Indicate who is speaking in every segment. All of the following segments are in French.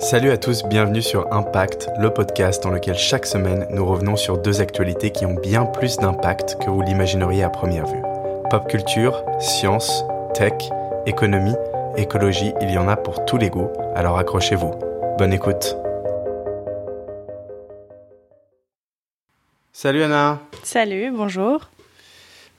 Speaker 1: Salut à tous, bienvenue sur Impact, le podcast dans lequel chaque semaine nous revenons sur deux actualités qui ont bien plus d'impact que vous l'imagineriez à première vue. Pop culture, science, tech, économie, écologie, il y en a pour tous les goûts, alors accrochez-vous. Bonne écoute. Salut Anna.
Speaker 2: Salut, bonjour.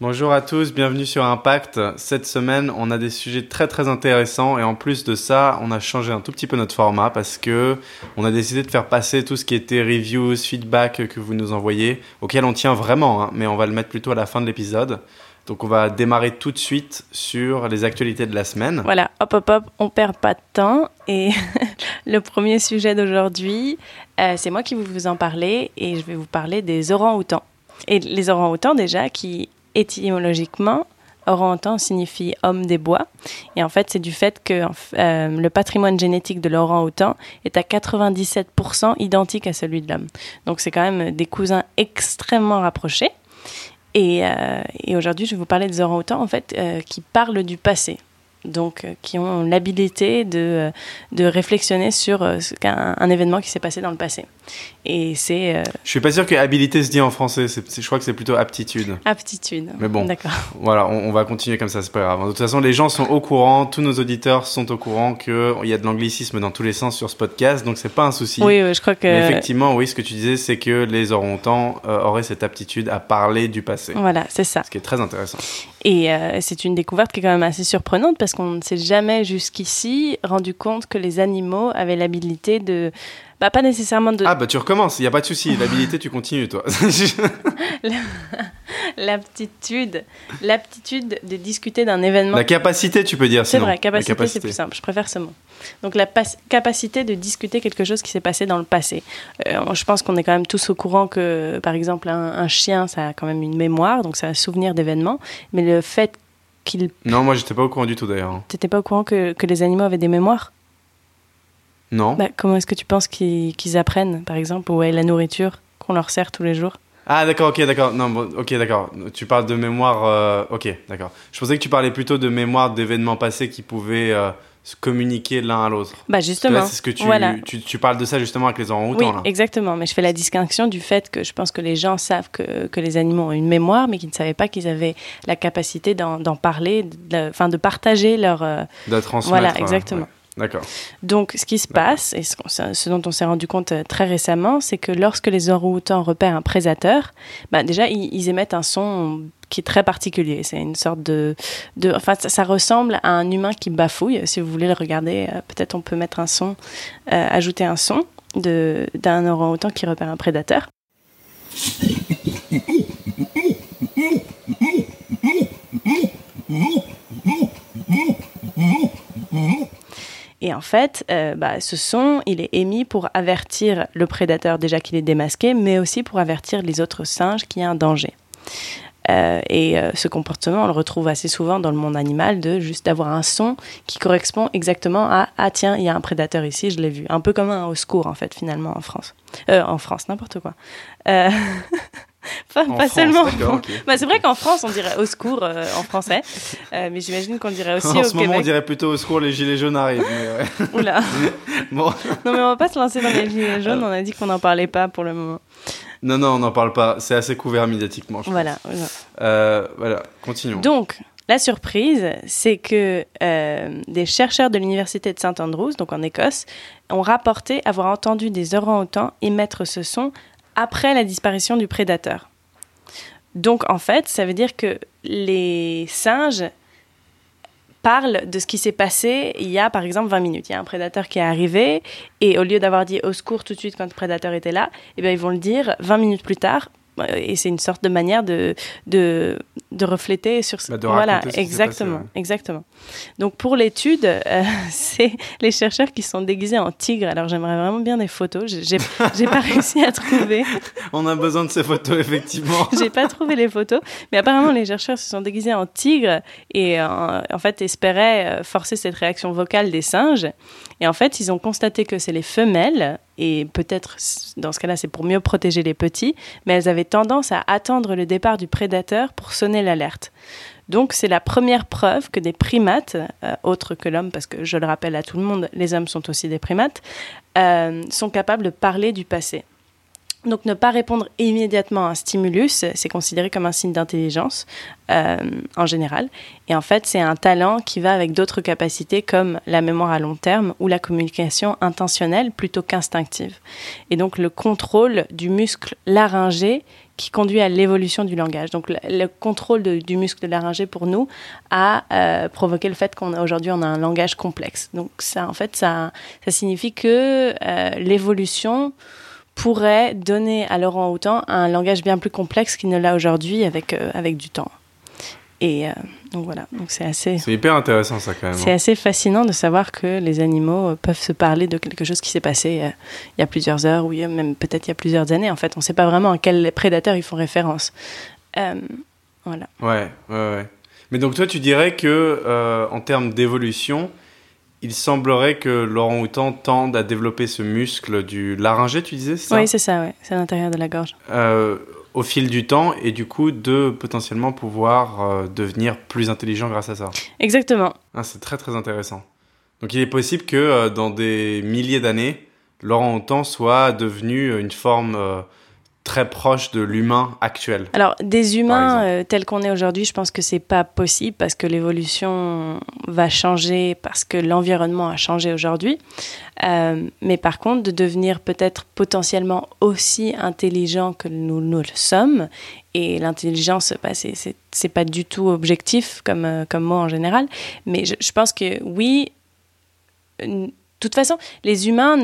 Speaker 1: Bonjour à tous, bienvenue sur Impact. Cette semaine, on a des sujets très très intéressants et en plus de ça, on a changé un tout petit peu notre format parce que on a décidé de faire passer tout ce qui était reviews, feedback que vous nous envoyez, auquel on tient vraiment, hein, mais on va le mettre plutôt à la fin de l'épisode. Donc on va démarrer tout de suite sur les actualités de la semaine.
Speaker 2: Voilà, hop hop hop, on perd pas de temps et le premier sujet d'aujourd'hui, euh, c'est moi qui vais vous en parler et je vais vous parler des orangs-outans. Et les orangs-outans déjà qui étymologiquement, orang-outan signifie homme des bois. Et en fait, c'est du fait que euh, le patrimoine génétique de l'orang-outan est à 97% identique à celui de l'homme. Donc, c'est quand même des cousins extrêmement rapprochés. Et, euh, aujourd'hui, je vais vous parler des orang-outans en fait, euh, qui parlent du passé donc qui ont l'habilité de, de réflexionner sur un, événement qui s'est passé dans le passé. Et c'est. Euh...
Speaker 1: Je suis pas sûr que habilité se dit en français. je crois que c'est plutôt aptitude.
Speaker 2: Aptitude.
Speaker 1: Mais bon.
Speaker 2: D'accord.
Speaker 1: Voilà, on, va continuer comme ça, c'est pas grave. De toute façon, les gens sont au courant, tous nos auditeurs sont au courant qu'il y a de l'anglicisme dans tous les sens sur ce podcast, donc c'est pas un souci.
Speaker 2: Oui, je crois que.
Speaker 1: Mais effectivement, oui, ce que tu disais, c'est que les orang-outans auraient cette aptitude à parler du passé.
Speaker 2: Voilà, c'est ça.
Speaker 1: Ce qui est très intéressant.
Speaker 2: Et c'est une découverte qui est quand même assez surprenante parce qu'on ne s'est jamais jusqu'ici rendu compte que les animaux avaient l'habilité de bah, pas nécessairement de.
Speaker 1: Ah, bah tu recommences, il n'y a pas de souci. L'habilité, tu continues, toi.
Speaker 2: L'aptitude. L'aptitude de discuter d'un événement.
Speaker 1: La capacité, tu peux dire.
Speaker 2: C'est vrai, capacité, c'est plus simple. Je préfère ce mot. Donc, la capacité de discuter quelque chose qui s'est passé dans le passé. Euh, je pense qu'on est quand même tous au courant que, par exemple, un, un, chien, ça a quand même une mémoire, donc ça a un souvenir d'événements. Mais le fait qu'il.
Speaker 1: Non, moi, j'étais pas au courant du tout, d'ailleurs.
Speaker 2: T'étais pas au courant que, que les animaux avaient des mémoires?
Speaker 1: Non.
Speaker 2: Bah, comment est-ce que tu penses qu'ils apprennent, par exemple, est la nourriture qu'on leur sert tous les jours?
Speaker 1: Ah, d'accord, ok, d'accord. Non, ok, d'accord. Tu parles de mémoire. Euh, ok, d'accord. Je pensais que tu parlais plutôt de mémoire d'événements passés qui pouvaient. Euh, se communiquer l'un à l'autre.
Speaker 2: Bah justement.
Speaker 1: C'est ce que tu, tu, tu, parles de ça justement avec les orang-outans.
Speaker 2: Oui, exactement. Mais je fais la distinction du fait que je pense que les gens savent que, que les animaux ont une mémoire, mais qu'ils ne savaient pas qu'ils avaient la capacité d'en parler, enfin de, partager leur. Euh,
Speaker 1: de transmettre.
Speaker 2: Voilà, exactement.
Speaker 1: D'accord.
Speaker 2: Donc, ce qui se passe, et ce, dont on s'est rendu compte euh, très récemment, c'est que lorsque les orang-outans repèrent un prédateur, bah déjà, ils, émettent un son qui est très particulier. C'est une sorte de, de enfin, ça, ressemble à un humain qui bafouille. Si vous voulez le regarder, euh, peut-être on peut mettre un son, euh, ajouter un son de d'un orang-outan qui repère un prédateur. Et en fait, euh, bah, ce son, il est émis pour avertir le prédateur déjà qu'il est démasqué, mais aussi pour avertir les autres singes qu'il y a un danger. Euh, et euh, ce comportement, on le retrouve assez souvent dans le monde animal, de juste d'avoir un son qui correspond exactement à ah tiens, il y a un prédateur ici, je l'ai vu. Un peu comme un au secours en fait finalement en France. en France, n'importe quoi. pas, seulement. Bah, c'est vrai qu'en France, on dirait au secours euh, en français, euh, mais j'imagine qu'on dirait aussi au Québec.
Speaker 1: En ce moment, on dirait plutôt au secours, les gilets jaunes arrivent.
Speaker 2: Oula. bon. Non, mais on va pas se lancer dans les gilets jaunes, on a dit qu'on n'en parlait pas pour le moment.
Speaker 1: Non, non, on n'en parle pas. C'est assez couvert médiatiquement. Je
Speaker 2: voilà.
Speaker 1: Voilà. Euh, voilà, continuons.
Speaker 2: Donc, la surprise, c'est que des chercheurs de l'université de St Andrews, donc en Écosse, ont rapporté avoir entendu des orang-outans émettre ce son après la disparition du prédateur. Donc en fait, ça veut dire que les singes parlent de ce qui s'est passé il y a par exemple 20 minutes. Il y a un prédateur qui est arrivé et au lieu d'avoir dit au secours tout de suite quand le prédateur était là, eh bien, ils vont le dire 20 minutes plus tard et c'est une sorte de manière de, de, de refléter sur
Speaker 1: bah, voilà
Speaker 2: exactement exactement. Donc pour l'étude euh, c'est les chercheurs qui sont déguisés en tigre alors j'aimerais vraiment bien des photos. J'ai j'ai pas réussi à trouver.
Speaker 1: On a besoin de ces photos effectivement.
Speaker 2: J'ai pas trouvé les photos. Mais apparemment les chercheurs se sont déguisés en tigre et en, en fait espéraient euh, forcer cette réaction vocale des singes. Et en fait ils ont constaté que c'est les femelles et peut-être dans ce cas-là c'est pour mieux protéger les petits, mais elles avaient tendance à attendre le départ du prédateur pour sonner l'alerte. Donc c'est la première preuve que des primates, euh, autres que l'homme, parce que je le rappelle à tout le monde, les hommes sont aussi des primates, euh, sont capables de parler du passé. Donc ne pas répondre immédiatement à un stimulus, c'est considéré comme un signe d'intelligence euh, en général. Et en fait, c'est un talent qui va avec d'autres capacités comme la mémoire à long terme ou la communication intentionnelle plutôt qu'instinctive. Et donc le contrôle du muscle laryngé qui conduit à l'évolution du langage. Donc le, contrôle du muscle laryngé pour nous a euh, provoqué le fait qu'on a aujourd'hui on a un langage complexe. Donc ça en fait ça ça signifie que euh, l'évolution pourrait donner à Laurent Houtan un langage bien plus complexe qu'il ne l'a aujourd'hui avec, euh, avec du temps. Et euh, donc voilà, donc c'est assez.
Speaker 1: C'est hyper intéressant ça quand même.
Speaker 2: C'est hein. assez fascinant de savoir que les animaux euh, peuvent se parler de quelque chose qui s'est passé il y a plusieurs heures ou même peut-être il y a plusieurs années. En fait, on ne sait pas vraiment à quel prédateur ils font référence.
Speaker 1: voilà. Ouais, ouais, ouais. Mais donc toi, tu dirais que en termes d'évolution, il semblerait que Laurent Houtan tende à développer ce muscle du laryngé, tu disais
Speaker 2: ça? Oui, c'est ça, ouais. c'est à l'intérieur de la gorge.
Speaker 1: Euh, au fil du temps et du coup de potentiellement pouvoir euh, devenir plus intelligent grâce à ça.
Speaker 2: Exactement.
Speaker 1: Ah, c'est très très intéressant. Donc il est possible que euh, dans des milliers d'années, Laurent Houtan soit devenu une forme très proche de l'humain actuel.
Speaker 2: Alors, des humains euh, tels qu'on est aujourd'hui, je pense que c'est pas possible parce que l'évolution va changer, parce que l'environnement a changé aujourd'hui. Euh, mais par contre, de devenir peut-être potentiellement aussi intelligent que nous, nous le sommes, et l'intelligence, bah, c'est pas du tout objectif comme, euh, comme mot en général, mais je, je pense que oui, toute façon, les humains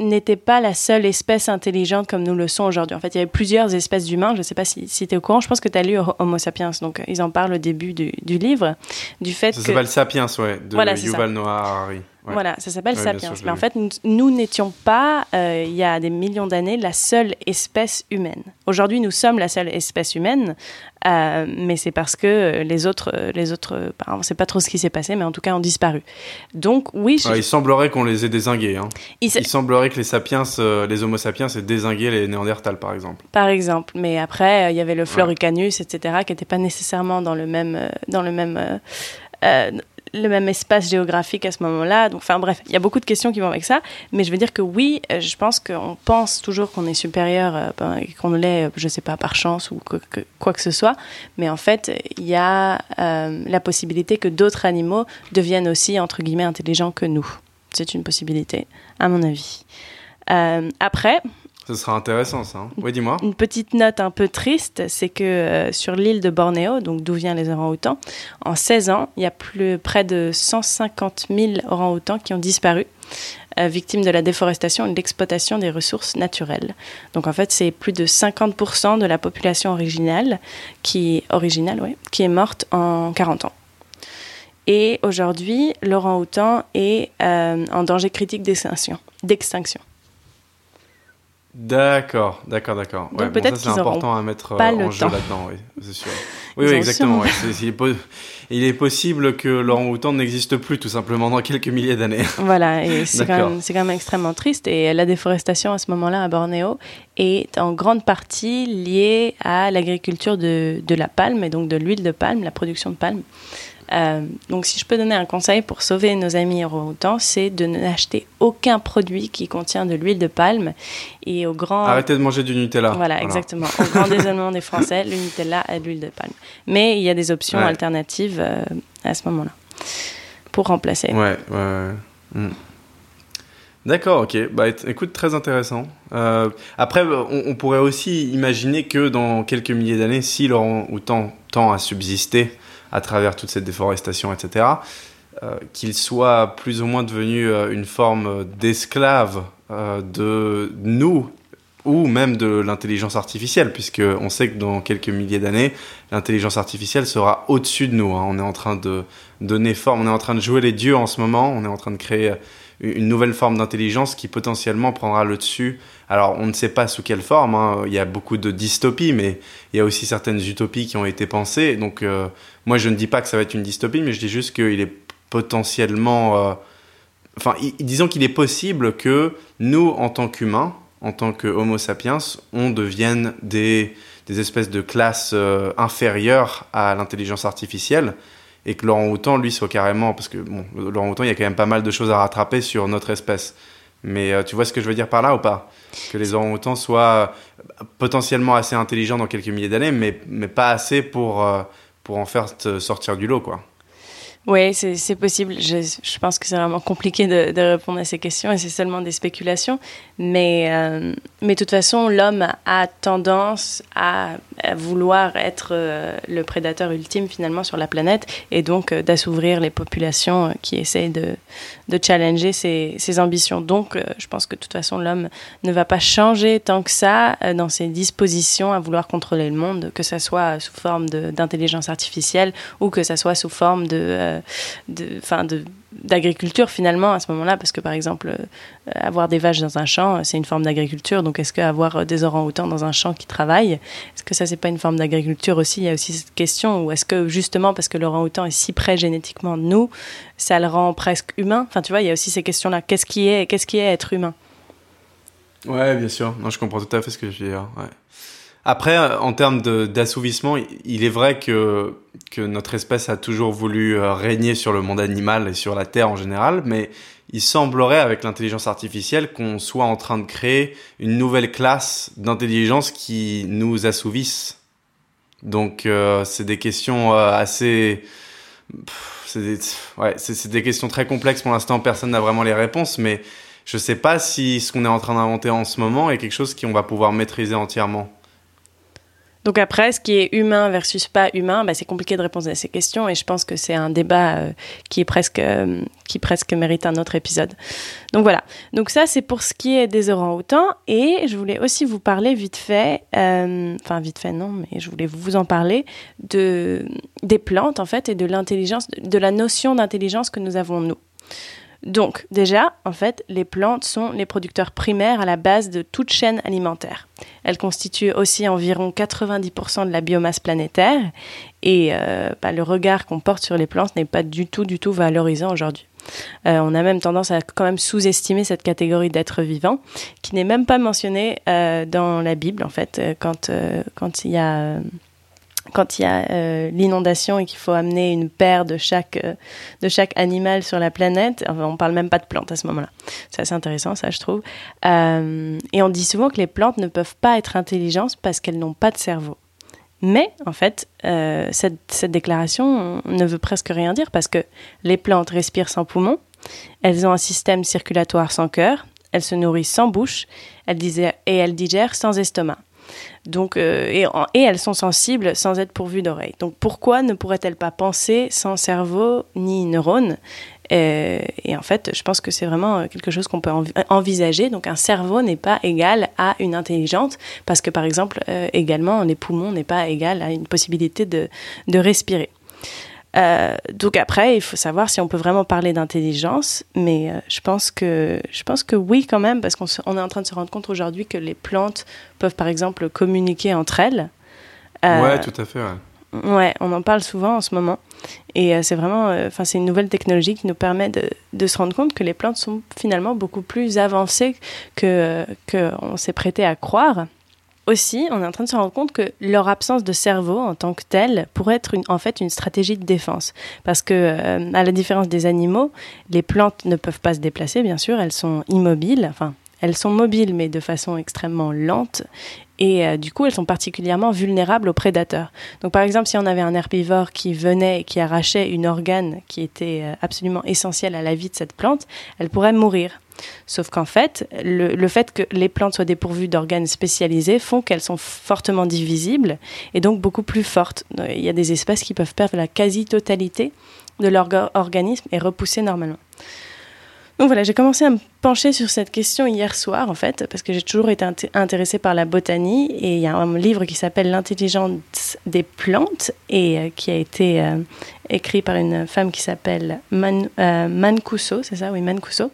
Speaker 2: n'étaient pas la seule espèce intelligente comme nous le sommes aujourd'hui. En fait, il y avait plusieurs espèces d'humains. Je ne sais pas si, si tu es au courant. Je pense que tu as lu Homo sapiens. Donc, ils en parlent au début du, livre. Du fait
Speaker 1: ça s'appelle Sapiens, ouais, de Yuval Noah Harari.
Speaker 2: Voilà, ça s'appelle Sapiens. Mais en fait, nous n'étions pas, euh, il y a des millions d'années, la seule espèce humaine. Aujourd'hui, nous sommes la seule espèce humaine, euh, mais c'est parce que les autres, les autres, on ne sait pas trop ce qui s'est passé, mais en tout cas, ont disparu. Donc, oui.
Speaker 1: il semblerait qu'on les ait désingués. Hein. Il, semblerait que les sapiens, euh, les Homo sapiens, aient désingué les Néandertals, par exemple.
Speaker 2: Par exemple, mais après, il y avait le Florucanus, etc., qui n'était pas nécessairement dans le même, dans le même le même espace géographique à ce moment-là. Donc, enfin bref, il y a beaucoup de questions qui vont avec ça. Mais je veux dire que oui, euh, je pense qu'on pense toujours qu'on est supérieur euh, ben, qu'on l'est, euh, je ne sais pas, par chance ou quoi que ce soit. Mais en fait, il y a la possibilité que d'autres animaux deviennent aussi, entre guillemets, intelligents que nous. C'est une possibilité, à mon avis. après,
Speaker 1: ce sera intéressant ça. Hein. Oui, dis-moi.
Speaker 2: Une petite note un peu triste, c'est que euh, sur l'île de Bornéo, donc d'où viennent les orang-outans, en 16 ans, il y a plus, près de 150 000 orang-outans qui ont disparu, euh, victimes de la déforestation et de l'exploitation des ressources naturelles. Donc en fait, c'est plus de 50% de la population originale qui, est morte en 40 ans. Et aujourd'hui, l'orang-outan est euh, en danger critique d'extinction.
Speaker 1: D'accord, d'accord, d'accord. Ouais, bon, ça c'est important à mettre euh, en jeu là-dedans, oui, c'est sûr. Oui, oui exactement. il, est possible que Laurent Houtan n'existe plus tout simplement dans quelques milliers d'années.
Speaker 2: Voilà, et c'est quand, quand, même extrêmement triste. Et la déforestation à ce moment-là à Bornéo est en grande partie liée à l'agriculture de, de, la palme et donc de l'huile de palme, la production de palme. Euh, donc, si je peux donner un conseil pour sauver nos amis orang c'est de n'acheter aucun produit qui contient de l'huile de palme. Et au grand.
Speaker 1: Arrêtez de manger du Nutella.
Speaker 2: Voilà, exactement. Au grand désollement des Français, le Nutella a de l'huile de palme. Mais il y a des options alternatives euh, à ce moment-là pour remplacer.
Speaker 1: Ouais, ouais. Hmm. D'accord, ok. Bah, écoute, très intéressant. Euh, après, on, pourrait aussi imaginer que dans quelques milliers d'années, si Laurent Houtan tend à subsister à travers toute cette déforestation, etc., euh, qu'il soit plus ou moins devenu euh, une forme d'esclave euh, de nous ou même de l'intelligence artificielle, puisque on sait que dans quelques milliers d'années, l'intelligence artificielle sera au-dessus de nous. Hein. On est en train de donner forme, on est en train de jouer les dieux en ce moment, on est en train de créer une nouvelle forme d'intelligence qui potentiellement prendra le dessus. Alors, on ne sait pas sous quelle forme. Hein. Il y a beaucoup de dystopies, mais il y a aussi certaines utopies qui ont été pensées. Donc, euh, moi, je ne dis pas que ça va être une dystopie, mais je dis juste qu'il est potentiellement. Euh, enfin, disons qu'il est possible que nous, en tant qu'humains, en tant que Homo sapiens, on devienne des, des espèces de classes inférieures à l'intelligence artificielle et que l'orang-outan, lui, soit carrément, parce que bon, l'orang-outan, il y a quand même pas mal de choses à rattraper sur notre espèce. Mais tu vois ce que je veux dire par là ou pas? Que les orang-outans soient potentiellement assez intelligents dans quelques milliers d'années, mais, mais pas assez pour, pour en faire sortir du lot, quoi.
Speaker 2: Oui, c'est possible. Je, je, pense que c'est vraiment compliqué de, de, répondre à ces questions et c'est seulement des spéculations. Mais, euh, mais de toute façon, l'homme a tendance à vouloir être euh, le prédateur ultime finalement sur la planète et donc euh, d'assouvrir les populations qui essayent de, de challenger ses, ses ambitions. Donc, je pense que de toute façon, l'homme ne va pas changer tant que ça dans ses dispositions à vouloir contrôler le monde, que ce soit sous forme d'intelligence artificielle ou que ce soit sous forme de de, fin de d'agriculture finalement à ce moment-là parce que par exemple euh, avoir des vaches dans un champ c'est une forme d'agriculture donc est-ce qu'avoir des orang-outans dans un champ qui travaillent est-ce que ça c'est pas une forme d'agriculture aussi? Il y a aussi cette question ou est-ce que justement parce que l'orang-outan est si près génétiquement de nous ça le rend presque humain? Enfin tu vois il y a aussi ces questions là qu'est-ce qui est qu'est-ce qui est être humain?
Speaker 1: Ouais bien sûr. Non je comprends tout à fait ce que je veux dire. Après, en termes d'assouvissement, il est vrai que, notre espèce a toujours voulu euh, régner sur le monde animal et sur la Terre en général, mais il semblerait avec l'intelligence artificielle qu'on soit en train de créer une nouvelle classe d'intelligence qui nous assouvisse. Donc euh, c'est des questions euh, assez... C'est des... Des questions très complexes pour l'instant, personne n'a vraiment les réponses, mais je sais pas si ce qu'on est en train d'inventer en ce moment est quelque chose qu'on va pouvoir maîtriser entièrement.
Speaker 2: Donc après, ce qui est humain versus pas humain, bah, c'est compliqué de répondre à ces questions et je pense que c'est un débat euh, qui est presque euh, qui presque mérite un autre épisode. Donc voilà. Donc ça c'est pour ce qui est des orang-outans et je voulais aussi vous parler vite fait, euh, enfin vite fait non, mais je voulais vous en parler de des plantes en fait et de l'intelligence, de la notion d'intelligence que nous avons nous. Donc, déjà, en fait, les plantes sont les producteurs primaires à la base de toute chaîne alimentaire. Elles constituent aussi environ 90% de la biomasse planétaire et euh, bah, le regard qu'on porte sur les plantes n'est pas du tout, du tout valorisant aujourd'hui. Euh, on a même tendance à quand même sous-estimer cette catégorie d'êtres vivants, qui n'est même pas mentionnée euh, dans la Bible, en fait, quand, quand il y a quand il y a euh, l'inondation et qu'il faut amener une paire de chaque, euh, de chaque animal sur la planète, enfin, on parle même pas de plantes à ce moment-là. C'est assez intéressant, ça, je trouve. Euh, et on dit souvent que les plantes ne peuvent pas être intelligentes parce qu'elles n'ont pas de cerveau. Mais, en fait, cette, cette déclaration ne veut presque rien dire parce que les plantes respirent sans poumons, elles ont un système circulatoire sans cœur, elles se nourrissent sans bouche, elles et elles digèrent sans estomac. Donc, euh, et, elles sont sensibles sans être pourvues d'oreilles. Donc pourquoi ne pourraient-elles pas penser sans cerveau ni neurones? Et, et, en fait, je pense que c'est vraiment quelque chose qu'on peut envisager. Donc un cerveau n'est pas égal à une intelligence parce que par exemple, euh, également, les poumons n'est pas égal à une possibilité de respirer. Euh, donc après, il faut savoir si on peut vraiment parler d'intelligence, mais euh, je pense que je pense que oui quand même, parce qu'on on est en train de se rendre compte aujourd'hui que les plantes peuvent par exemple communiquer entre elles.
Speaker 1: Euh, ouais, tout à fait.
Speaker 2: Ouais. ouais. on en parle souvent en ce moment, et c'est vraiment, enfin, c'est une nouvelle technologie qui nous permet de, de, se rendre compte que les plantes sont finalement beaucoup plus avancées que que on s'est prêté à croire aussi, on est en train de se rendre compte que leur absence de cerveau en tant que tel pourrait être en fait une stratégie de défense. Parce que, euh, à la différence des animaux, les plantes ne peuvent pas se déplacer, bien sûr, elles sont immobiles, enfin, elles sont mobiles, mais de façon extrêmement lente. Et euh, du coup, elles sont particulièrement vulnérables aux prédateurs. Donc, par exemple, si on avait un herbivore qui venait et qui arrachait une organe qui était euh, absolument essentiel à la vie de cette plante, elle pourrait mourir. Sauf qu'en fait, le, fait que les plantes soient dépourvues d'organes spécialisés font qu'elles sont fortement divisibles et donc beaucoup plus fortes. Il y a des espèces qui peuvent perdre la quasi-totalité de leur organisme et repousser normalement. Donc voilà, j'ai commencé à me pencher sur cette question hier soir, en fait, parce que j'ai toujours été intéressée par la botanie. Et il y a un livre qui s'appelle L'intelligence des plantes et euh, qui a été euh, écrit par une femme qui s'appelle Man, euh, Mancuso, c'est ça? Oui, Mancuso.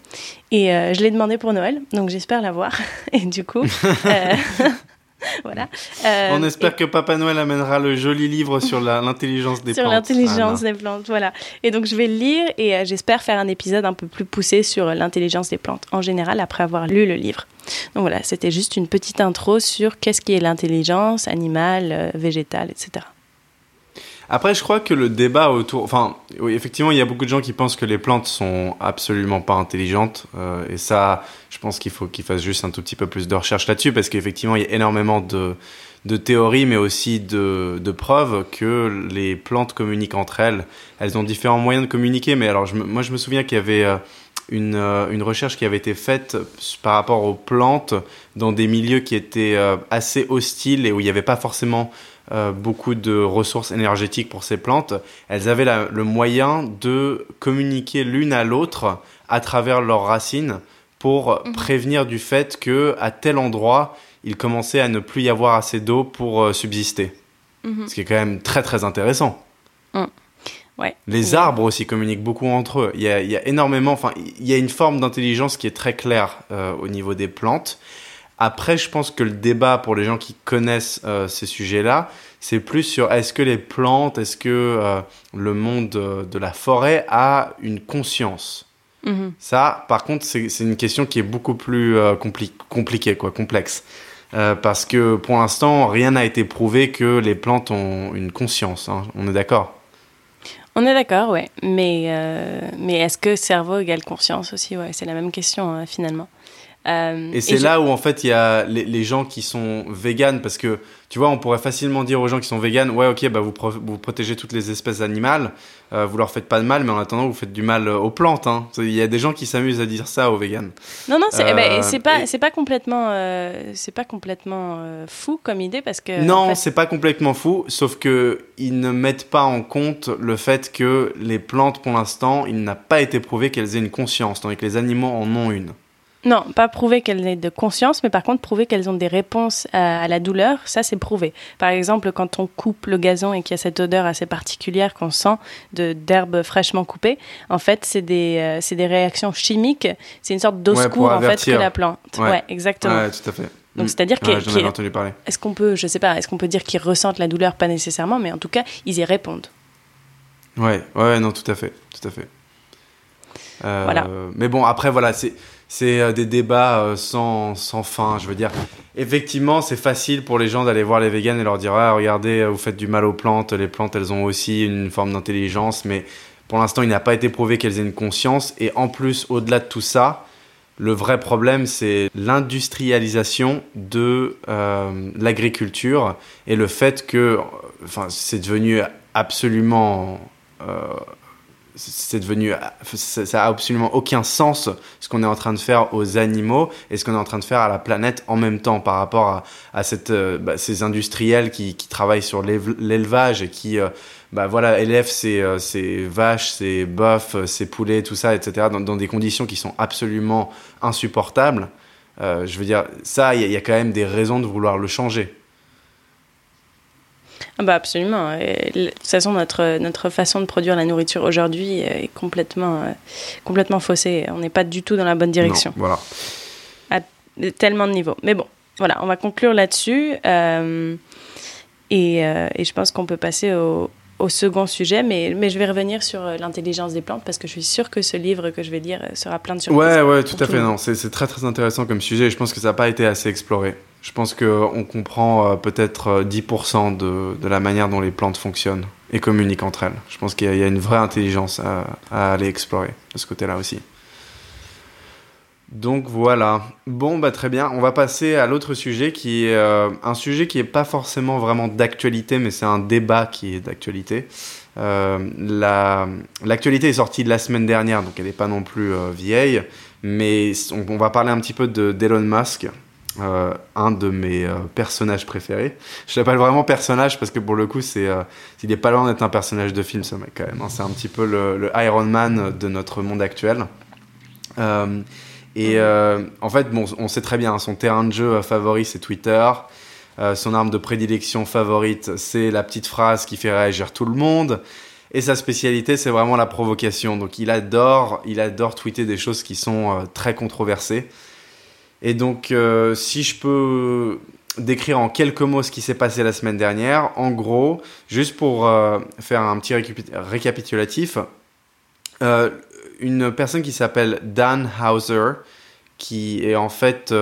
Speaker 2: Et je l'ai demandé pour Noël, donc j'espère l'avoir. et du coup. voilà.
Speaker 1: Euh, On espère que Papa Noël amènera le joli livre sur l'intelligence des
Speaker 2: plantes.
Speaker 1: Sur
Speaker 2: l'intelligence des plantes, voilà. Et donc je vais le lire et euh, j'espère faire un épisode un peu plus poussé sur l'intelligence des plantes en général après avoir lu le livre. Donc voilà, c'était juste une petite intro sur qu'est-ce qui est l'intelligence animale, euh, végétale, etc.
Speaker 1: Après, je crois que le débat autour, enfin, oui, effectivement, il y a beaucoup de gens qui pensent que les plantes sont absolument pas intelligentes, euh, et ça, je pense qu'il faut qu'ils fassent juste un tout petit peu plus de recherche là-dessus, parce qu'effectivement, il y a énormément de, de théories, mais aussi de, de, preuves que les plantes communiquent entre elles. Elles ont différents moyens de communiquer, mais alors, moi, je me souviens qu'il y avait euh, une, euh, une, recherche qui avait été faite par rapport aux plantes dans des milieux qui étaient assez hostiles et où il n'y avait pas forcément euh, beaucoup de ressources énergétiques pour ces plantes, elles avaient le moyen de communiquer l'une à l'autre à travers leurs racines pour mhm. prévenir du fait que à tel endroit il commençait à ne plus y avoir assez d'eau pour euh, subsister. Mhm. Ce qui est quand même très très intéressant.
Speaker 2: Mm.
Speaker 1: Les arbres aussi communiquent beaucoup entre eux. Il y a, énormément, enfin, il y a une forme d'intelligence qui est très claire euh, au niveau des plantes. Après, je pense que le débat pour les gens qui connaissent euh, ces sujets-là, c'est plus sur est-ce que les plantes, est-ce que euh, le monde de, la forêt a une conscience mm-hmm. Ça, par contre, c'est une question qui est beaucoup plus euh, compliquée, quoi, complexe. parce que pour l'instant, rien n'a été prouvé que les plantes ont une conscience. Hein. On est d'accord?
Speaker 2: On est d'accord, ouais. Mais, mais est-ce que cerveau égale conscience aussi? Ouais, C'est la même question, hein, finalement.
Speaker 1: Euh, et c'est là où en fait il y a les, gens qui sont véganes parce que tu vois on pourrait facilement dire aux gens qui sont véganes ouais ok bah vous, vous protégez toutes les espèces animales euh, vous leur faites pas de mal mais en attendant vous faites du mal aux plantes hein. il y a des gens qui s'amusent à dire ça aux véganes
Speaker 2: non non c'est eh ben, euh, pas c'est pas complètement c'est pas complètement fou comme idée parce que
Speaker 1: non c'est pas complètement fou sauf que ils ne mettent pas en compte le fait que les plantes pour l'instant il n'a pas été prouvé qu'elles aient une conscience tandis que les animaux en ont une
Speaker 2: non, pas prouver qu'elles aient de conscience, mais par contre prouver qu'elles ont des réponses à, la douleur, ça c'est prouvé. Par exemple, quand on coupe le gazon et qu'il y a cette odeur assez particulière qu'on sent d'herbe fraîchement coupée, en fait c'est des, euh, des réactions chimiques, c'est une sorte d'eau en fait que la plante. Ouais, exactement.
Speaker 1: Ouais, tout à fait.
Speaker 2: Donc c'est-à-dire
Speaker 1: ouais, parler.
Speaker 2: Est-ce qu'on peut, je sais pas, est-ce qu'on peut dire qu'ils ressentent la douleur? Pas nécessairement, mais en tout cas ils y répondent.
Speaker 1: Ouais, ouais, non, tout à fait, tout à fait. Euh, voilà. Mais bon, après voilà, c'est c'est euh, des débats euh, sans, sans fin. Je veux dire, effectivement, c'est facile pour les gens d'aller voir les véganes et leur dire ah, regardez, euh, vous faites du mal aux plantes. Les plantes, elles ont aussi une forme d'intelligence, mais pour l'instant, il n'a pas été prouvé qu'elles aient une conscience. Et en plus, au-delà de tout ça, le vrai problème, c'est l'industrialisation de l'agriculture et le fait que, enfin, c'est devenu absolument c'est devenu ça, a absolument aucun sens ce qu'on est en train de faire aux animaux et ce qu'on est en train de faire à la planète en même temps par rapport à, à cette, euh, bah, ces industriels qui, qui travaillent sur l'élevage et qui euh, bah, voilà, élèvent ces, euh, ces vaches, ces bœufs, ces poulets, tout ça, etc., dans, des conditions qui sont absolument insupportables. je veux dire, ça, il y, a quand même des raisons de vouloir le changer.
Speaker 2: Ah bah absolument. de toute façon, notre, notre façon de produire la nourriture aujourd'hui est complètement, euh, complètement faussée. On n'est pas du tout dans la bonne direction.
Speaker 1: voilà.
Speaker 2: À tellement de niveaux. Mais bon, voilà, on va conclure là-dessus. Euh, et, euh, et, je pense qu'on peut passer au, au second sujet, mais, mais je vais revenir sur l'intelligence des plantes parce que je suis sûre que ce livre que je vais lire sera plein de surprises.
Speaker 1: Ouais, ouais, tout à fait. Non, c'est très très intéressant comme sujet et je pense que ça n'a pas été assez exploré. Je pense qu'on comprend euh, peut-être 10% euh, de, de, la manière dont les plantes fonctionnent et communiquent entre elles. Je pense qu'il y, a une vraie intelligence à, aller explorer de ce côté-là aussi. Donc voilà. Bon, bah très bien. On va passer à l'autre sujet qui est euh, un sujet qui n'est pas forcément vraiment d'actualité, mais c'est un débat qui est d'actualité. L'actualité est sortie de la semaine dernière, donc elle n'est pas non plus vieille. Mais on, on, va parler un petit peu d'Elon Musk, euh, un de mes euh, personnages préférés. Je l'appelle vraiment personnage parce que pour le coup, c'est, euh, il est pas loin d'être un personnage de film, ce mec quand même. Hein. C'est un petit peu le, Iron Man de notre monde actuel. et en fait, bon, on sait très bien, hein, son terrain de jeu favori, c'est Twitter. son arme de prédilection favorite, c'est la petite phrase qui fait réagir tout le monde. Et sa spécialité, c'est vraiment la provocation. Donc, il adore, il adore tweeter des choses qui sont très controversées. Et donc, euh, si je peux décrire en quelques mots ce qui s'est passé la semaine dernière, en gros, juste pour euh, faire un petit récapitulatif, euh, une personne qui s'appelle Dan Hauser, qui est en fait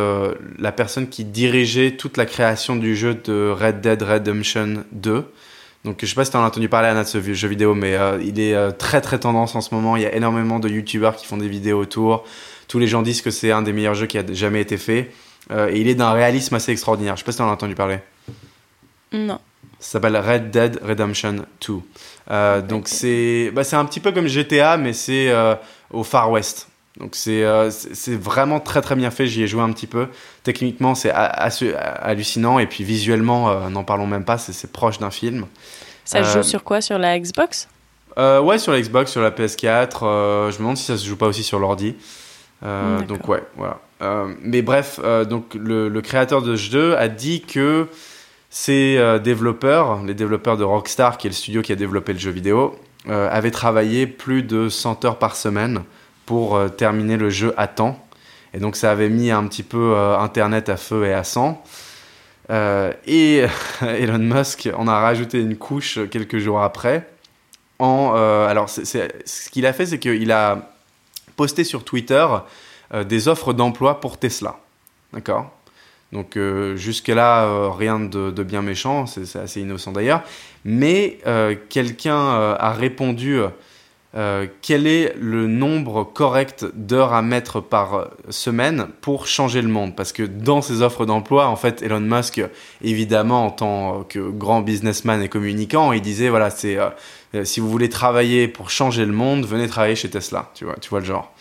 Speaker 1: la personne qui dirigeait toute la création du jeu de Red Dead Redemption 2. Donc je sais pas si tu en as entendu parler Anna de ce jeu vidéo, mais il est très très tendance en ce moment. Il y a énormément de youtubeurs qui font des vidéos autour. Tous les gens disent que c'est un des meilleurs jeux qui a jamais été fait. et il est d'un réalisme assez extraordinaire. Je sais pas si tu en as entendu parler.
Speaker 2: Non.
Speaker 1: Ça s'appelle Red Dead Redemption 2. donc c'est bah, un petit peu comme GTA, mais c'est au Far West. Donc euh, c'est vraiment très très bien fait, j'y ai joué un petit peu. Techniquement c'est hallucinant et puis visuellement, euh, n'en parlons même pas, c'est proche d'un film.
Speaker 2: Ça joue euh, sur quoi? Sur la Xbox?
Speaker 1: Ouais, sur la Xbox, sur la PS4. je me demande si ça se joue pas aussi sur l'ordi. Donc ouais, voilà. mais bref, donc le, le, créateur de ce jeu a dit que ces développeurs, les développeurs de Rockstar, qui est le studio qui a développé le jeu vidéo, avaient travaillé plus de 100 heures par semaine pour euh, terminer le jeu à temps. Et donc ça avait mis un petit peu euh, Internet à feu et à sang. Euh, et Elon Musk en a rajouté une couche quelques jours après. En, alors ce qu'il a fait, c'est qu'il a posté sur Twitter des offres d'emploi pour Tesla. D'accord? Donc jusque-là, rien de, de, bien méchant, c'est assez innocent d'ailleurs. Mais quelqu'un a répondu euh, quel est le nombre correct d'heures à mettre par semaine pour changer le monde? Parce que dans ces offres d'emploi, en fait, Elon Musk, évidemment, en tant que grand businessman et communicant, il disait voilà, c'est euh, euh, si vous voulez travailler pour changer le monde, venez travailler chez Tesla. Tu vois, tu vois le genre.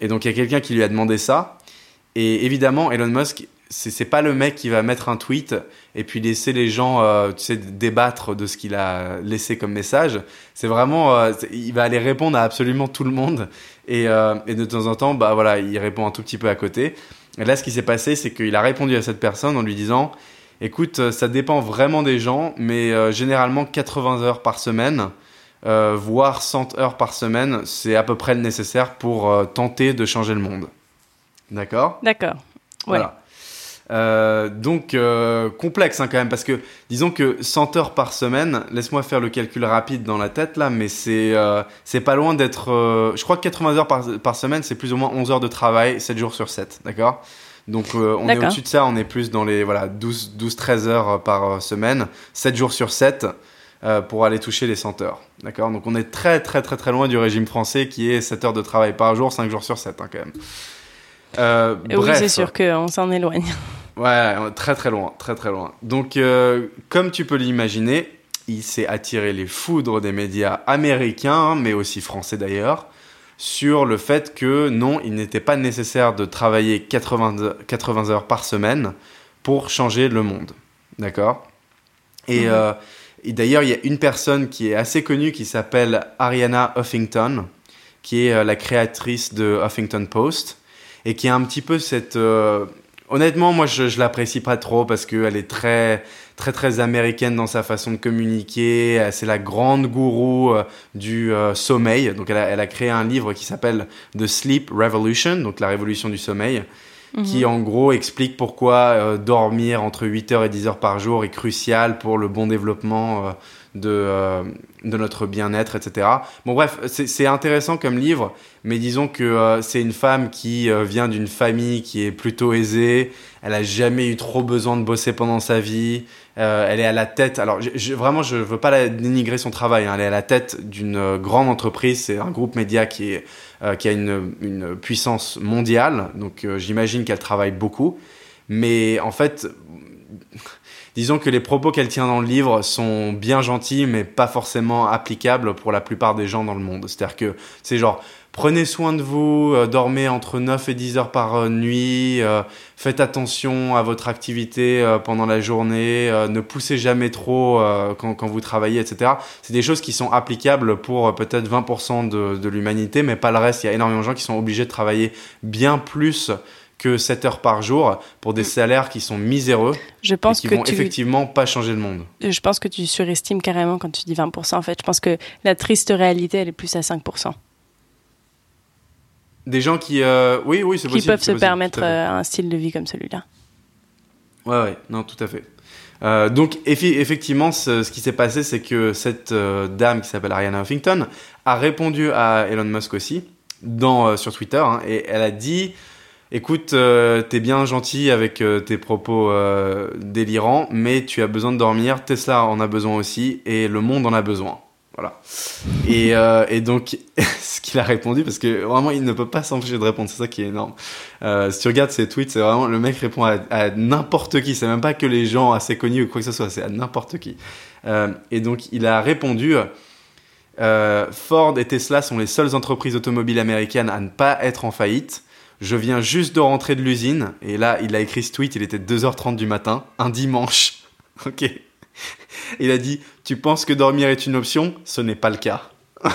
Speaker 1: et donc il y a quelqu'un qui lui a demandé ça. Et évidemment, Elon Musk c'est pas le mec qui va mettre un tweet et puis laisser les gens euh, tu sais débattre de ce qu'il a laissé comme message. C'est vraiment euh, il va aller répondre à absolument tout le monde et, euh, et, de temps en temps bah voilà il répond un tout petit peu à côté. Et là ce qui s'est passé c'est qu'il a répondu à cette personne en lui disant écoute ça dépend vraiment des gens mais généralement 80 heures par semaine voire 100 heures par semaine c'est à peu près le nécessaire pour tenter de changer le monde d'accord?
Speaker 2: D'accord.
Speaker 1: Voilà euh, donc euh, complexe hein, quand même parce que disons que 100 heures par semaine, laisse-moi faire le calcul rapide dans la tête là, mais c'est euh, c'est pas loin d'être. je crois que 80 heures par, par semaine, c'est plus ou moins 11 heures de travail, 7 jours sur 7, d'accord? Donc on est au-dessus de ça, on est plus dans les voilà 12 12 13 heures par semaine, 7 jours sur 7 pour aller toucher les 100 heures. D'accord? Donc on est très très très très loin du régime français qui est 7 heures de travail par jour, 5 jours sur 7 hein, quand même.
Speaker 2: Euh, oui, c'est sûr qu'on s'en éloigne.
Speaker 1: Ouais, très très loin, très très loin. Donc, euh, comme tu peux l'imaginer, il s'est attiré les foudres des médias américains, mais aussi français d'ailleurs, sur le fait que non, il n'était pas nécessaire de travailler 80, 80 heures par semaine pour changer le monde. D'accord? Et, mhm. euh, et d'ailleurs, il y a une personne qui est assez connue qui s'appelle Ariana Huffington, qui est la créatrice de Huffington Post et qui a un petit peu cette. Euh, honnêtement, moi, je, je l'apprécie pas trop parce qu'elle est très, très, très américaine dans sa façon de communiquer. C'est la grande gourou euh, du euh, sommeil. Donc, elle a, elle a, créé un livre qui s'appelle The Sleep Revolution, donc la révolution du sommeil. qui mhm. en gros explique pourquoi dormir entre 8h et 10h par jour est crucial pour le bon développement de, euh, de notre bien-être, etc. Bon bref, c'est intéressant comme livre, mais disons que euh, c'est une femme qui euh, vient d'une famille qui est plutôt aisée, elle a jamais eu trop besoin de bosser pendant sa vie, elle est à la tête, alors je, vraiment je veux pas la, dénigrer son travail, hein. elle est à la tête d'une grande entreprise, c'est un groupe média qui, est, qui a une, une puissance mondiale, donc j'imagine qu'elle travaille beaucoup, mais en fait disons que les propos qu'elle tient dans le livre sont bien gentils, mais pas forcément applicables pour la plupart des gens dans le monde. C'est-à-dire que c'est genre, prenez soin de vous, euh, dormez entre 9 et 10 heures par euh, nuit, euh, faites attention à votre activité pendant la journée, ne poussez jamais trop quand, vous travaillez, etc. C'est des choses qui sont applicables pour peut-être 20% de, de l'humanité, mais pas le reste. Il y a énormément de gens qui sont obligés de travailler bien plus que 7 heures par jour pour des mm. salaires qui sont miséreux
Speaker 2: je pense
Speaker 1: et qui
Speaker 2: que
Speaker 1: vont effectivement pas changer le monde.
Speaker 2: Je pense que tu surestimes carrément quand tu dis 20%. En fait, je pense que la triste réalité, elle est plus à 5%.
Speaker 1: Des gens qui, euh, oui, oui, c'est
Speaker 2: Qui peuvent
Speaker 1: se
Speaker 2: permettre euh, un style de vie comme celui-là.
Speaker 1: Ouais, ouais, non, tout à fait. Euh, donc effectivement, ce, qui s'est passé, c'est que cette dame qui s'appelle Ariana Huffington a répondu à Elon Musk aussi dans, sur Twitter hein, et elle a dit écoute, euh, t'es bien gentil avec euh, tes propos euh, délirants, mais tu as besoin de dormir, Tesla en a besoin aussi, et le monde en a besoin. Voilà. Et, donc, ce qu'il a répondu, parce que vraiment, il ne peut pas s'empêcher de répondre, c'est ça qui est énorme. Si tu regardes ses tweets, c'est vraiment, le mec répond à, n'importe qui, c'est même pas que les gens assez connus ou quoi que ce soit, c'est à n'importe qui. Et donc, il a répondu, Ford et Tesla sont les seules entreprises automobiles américaines à ne pas être en faillite. Je viens juste de rentrer de l'usine, et là, il a écrit ce tweet, il était 2h30 du matin, un dimanche. ok. Il a dit Tu penses que dormir est une option? Ce n'est pas le cas.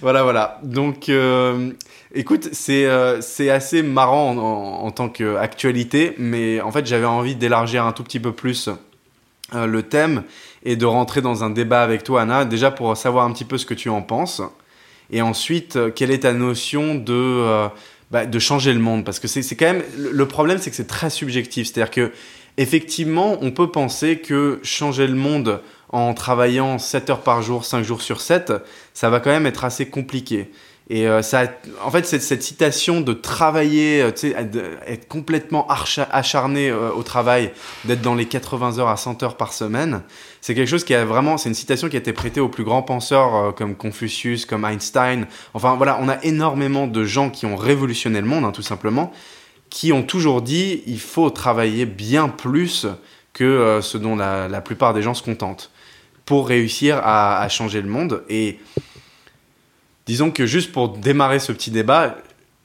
Speaker 1: voilà, voilà. Donc, euh, écoute, c'est euh, c'est assez marrant en tant qu'actualité, mais en fait, j'avais envie d'élargir un tout petit peu plus euh, le thème et de rentrer dans un débat avec toi, Anna, déjà pour savoir un petit peu ce que tu en penses. Et ensuite, euh, quelle est ta notion de, euh, bah, changer le monde? Parce que c'est quand même. Le problème, c'est que c'est très subjectif. C'est-à-dire que effectivement, on peut penser que changer le monde en travaillant 7 heures par jour, 5 jours sur 7, ça va quand même être assez compliqué. Et euh, ça, en fait, cette, citation de travailler, euh, être complètement acharné euh, au travail, d'être dans les 80 heures à 100 heures par semaine, c'est quelque chose qui a vraiment, c'est une citation qui a été prêtée aux plus grands penseurs comme Confucius, comme Einstein. Enfin voilà, on a énormément de gens qui ont révolutionné le monde, hein, tout simplement, qui ont toujours dit il faut travailler bien plus que ce dont la, la, plupart des gens se contentent pour réussir à, à, changer le monde. Et disons que juste pour démarrer ce petit débat,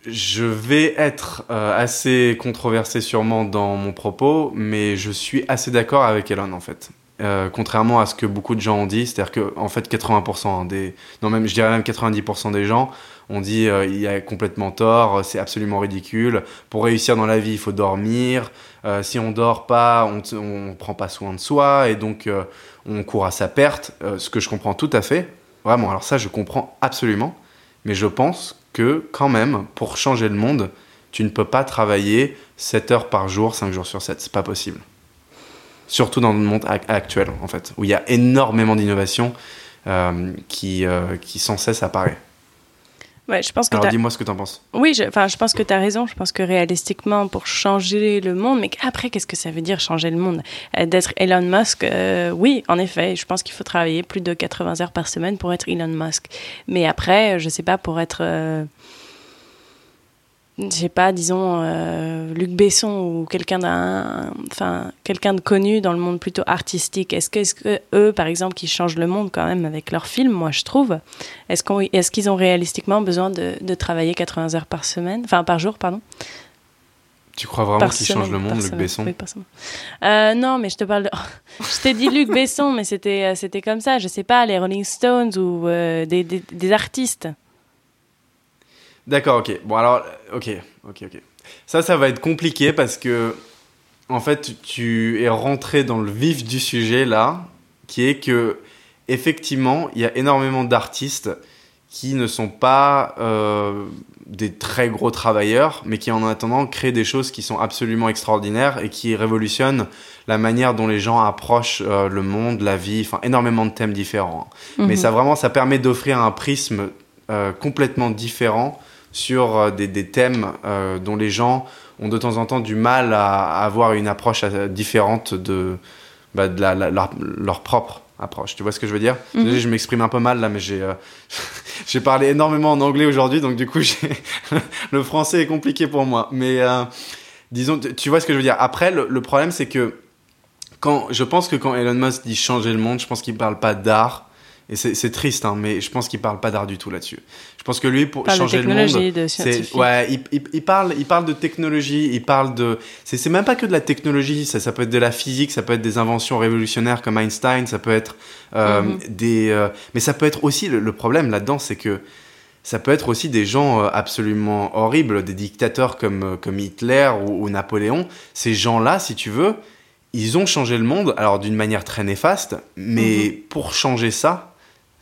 Speaker 1: je vais être euh, assez controversé sûrement dans mon propos, mais je suis assez d'accord avec Elon en fait. Euh, contrairement à ce que beaucoup de gens ont dit, c'est-à-dire que en fait 80% des, non même je dirais même 90% des gens ont dit euh, il a complètement tort, c'est absolument ridicule. Pour réussir dans la vie, il faut dormir. Euh, si on dort pas, on, on prend pas soin de soi et donc euh, on court à sa perte. Euh, ce que je comprends tout à fait, vraiment. Alors ça, je comprends absolument, mais je pense que quand même, pour changer le monde, tu ne peux pas travailler 7 heures par jour, 5 jours sur 7. C'est pas possible. Surtout dans le monde actuel, en fait, où il y a énormément d'innovations euh, qui, euh, qui sans cesse apparaît.
Speaker 2: Ouais, je pense que
Speaker 1: Alors dis-moi ce que tu en penses.
Speaker 2: Oui, je, enfin, je pense que tu as raison. Je pense que réalistiquement, pour changer le monde, mais après, qu'est-ce que ça veut dire changer le monde? Euh, D'être Elon Musk, euh, oui, en effet, je pense qu'il faut travailler plus de 80 heures par semaine pour être Elon Musk. Mais après, je sais pas, pour être. Euh, je sais pas, disons euh, Luc Besson ou quelqu'un d'un, enfin quelqu'un de connu dans le monde plutôt artistique. Est-ce que, est-ce que eux, par exemple, qui changent le monde quand même avec leurs films, moi je trouve, est-ce qu'ils ont réalistiquement besoin de, de, travailler 80 heures par semaine, enfin par jour, pardon?
Speaker 1: Tu crois vraiment qu'il change le monde, Luc
Speaker 2: semaine.
Speaker 1: Besson?
Speaker 2: Oui, euh, Non, mais je te parle de... je t'ai dit Luc Besson, mais c'était, c'était comme ça, je sais pas, les Rolling Stones ou euh, des, des, des artistes.
Speaker 1: D'accord, ok. Bon, alors, ok, ok, ok. Ça, ça va être compliqué parce que, en fait, tu es rentré dans le vif du sujet là, qui est que, effectivement, il y a énormément d'artistes qui ne sont pas euh, des très gros travailleurs, mais qui en attendant créent des choses qui sont absolument extraordinaires et qui révolutionnent la manière dont les gens approchent euh, le monde, la vie, enfin énormément de thèmes différents. Mais ça vraiment, ça permet d'offrir un prisme euh, complètement différent sur euh, des, des thèmes euh, dont les gens ont de temps en temps du mal à, à avoir une approche euh, différente de, bah, de la, la, leur, leur, propre approche. Tu vois ce que je veux dire? Mm -hmm. Je m'exprime un peu mal là, mais j'ai j'ai parlé énormément en anglais aujourd'hui, donc du coup le français est compliqué pour moi. Mais disons, tu vois ce que je veux dire? Après, le, le problème c'est que quand je pense que quand Elon Musk dit changer le monde, je pense qu'il parle pas d'art et c'est triste, hein, mais je pense qu'il parle pas d'art du tout là-dessus. Je pense que lui, pour changer le monde, c'est ouais, il, il, il, parle, il parle de technologie, il parle de, c'est même pas que de la technologie, ça, ça peut être de la physique, ça peut être des inventions révolutionnaires comme Einstein, ça peut être euh, mm -hmm. des, euh, mais ça peut être aussi le, le problème là-dedans, c'est que ça peut être aussi des gens euh, absolument horribles, des dictateurs comme comme Hitler ou, ou Napoléon. Ces gens-là, si tu veux, ils ont changé le monde, alors d'une manière très néfaste, mais mm -hmm. pour changer ça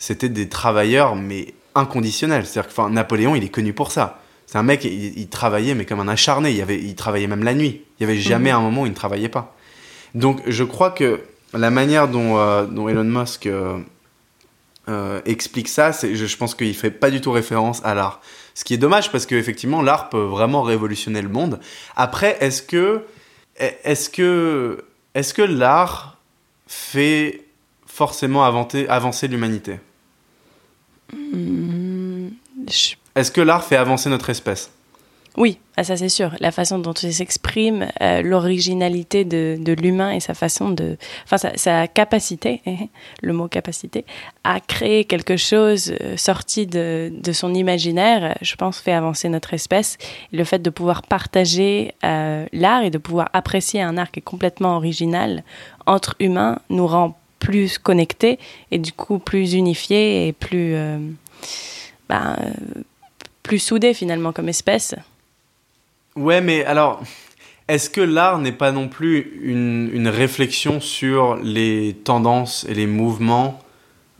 Speaker 1: c'était des travailleurs, mais inconditionnels. C'est-à-dire que Napoléon, il est connu pour ça. C'est un mec, il, il, travaillait, mais comme un acharné. Il, y avait, il travaillait même la nuit. Il n'y avait jamais mmh. un moment où il ne travaillait pas. Donc, je crois que la manière dont, euh, dont Elon Musk euh, euh, explique ça. Je, je pense qu'il fait pas du tout référence à l'art. Ce qui est dommage parce qu'effectivement, l'art peut vraiment révolutionner le monde. Après, est-ce que, est-ce que, est-ce que l'art fait forcément avancer, avancer l'humanité?
Speaker 2: Hmm, je-
Speaker 1: Est-ce que l'art fait avancer notre espèce?
Speaker 2: Oui, ah, ça c'est sûr. La façon dont il s'exprime, euh, l'originalité de, de l'humain et sa façon de. Enfin, sa, sa capacité, le mot capacité, à créer quelque chose euh, sorti de, de son imaginaire, euh, je pense, fait avancer notre espèce. Et le fait de pouvoir partager euh, l'art et de pouvoir apprécier un art qui est complètement original entre humains nous rend plus connectés et du coup plus unifiés et plus. euh, euh, plus finalement comme espèce.
Speaker 1: Ouais, mais alors, est-ce que l'art n'est pas non plus une, une réflexion sur les tendances et les mouvements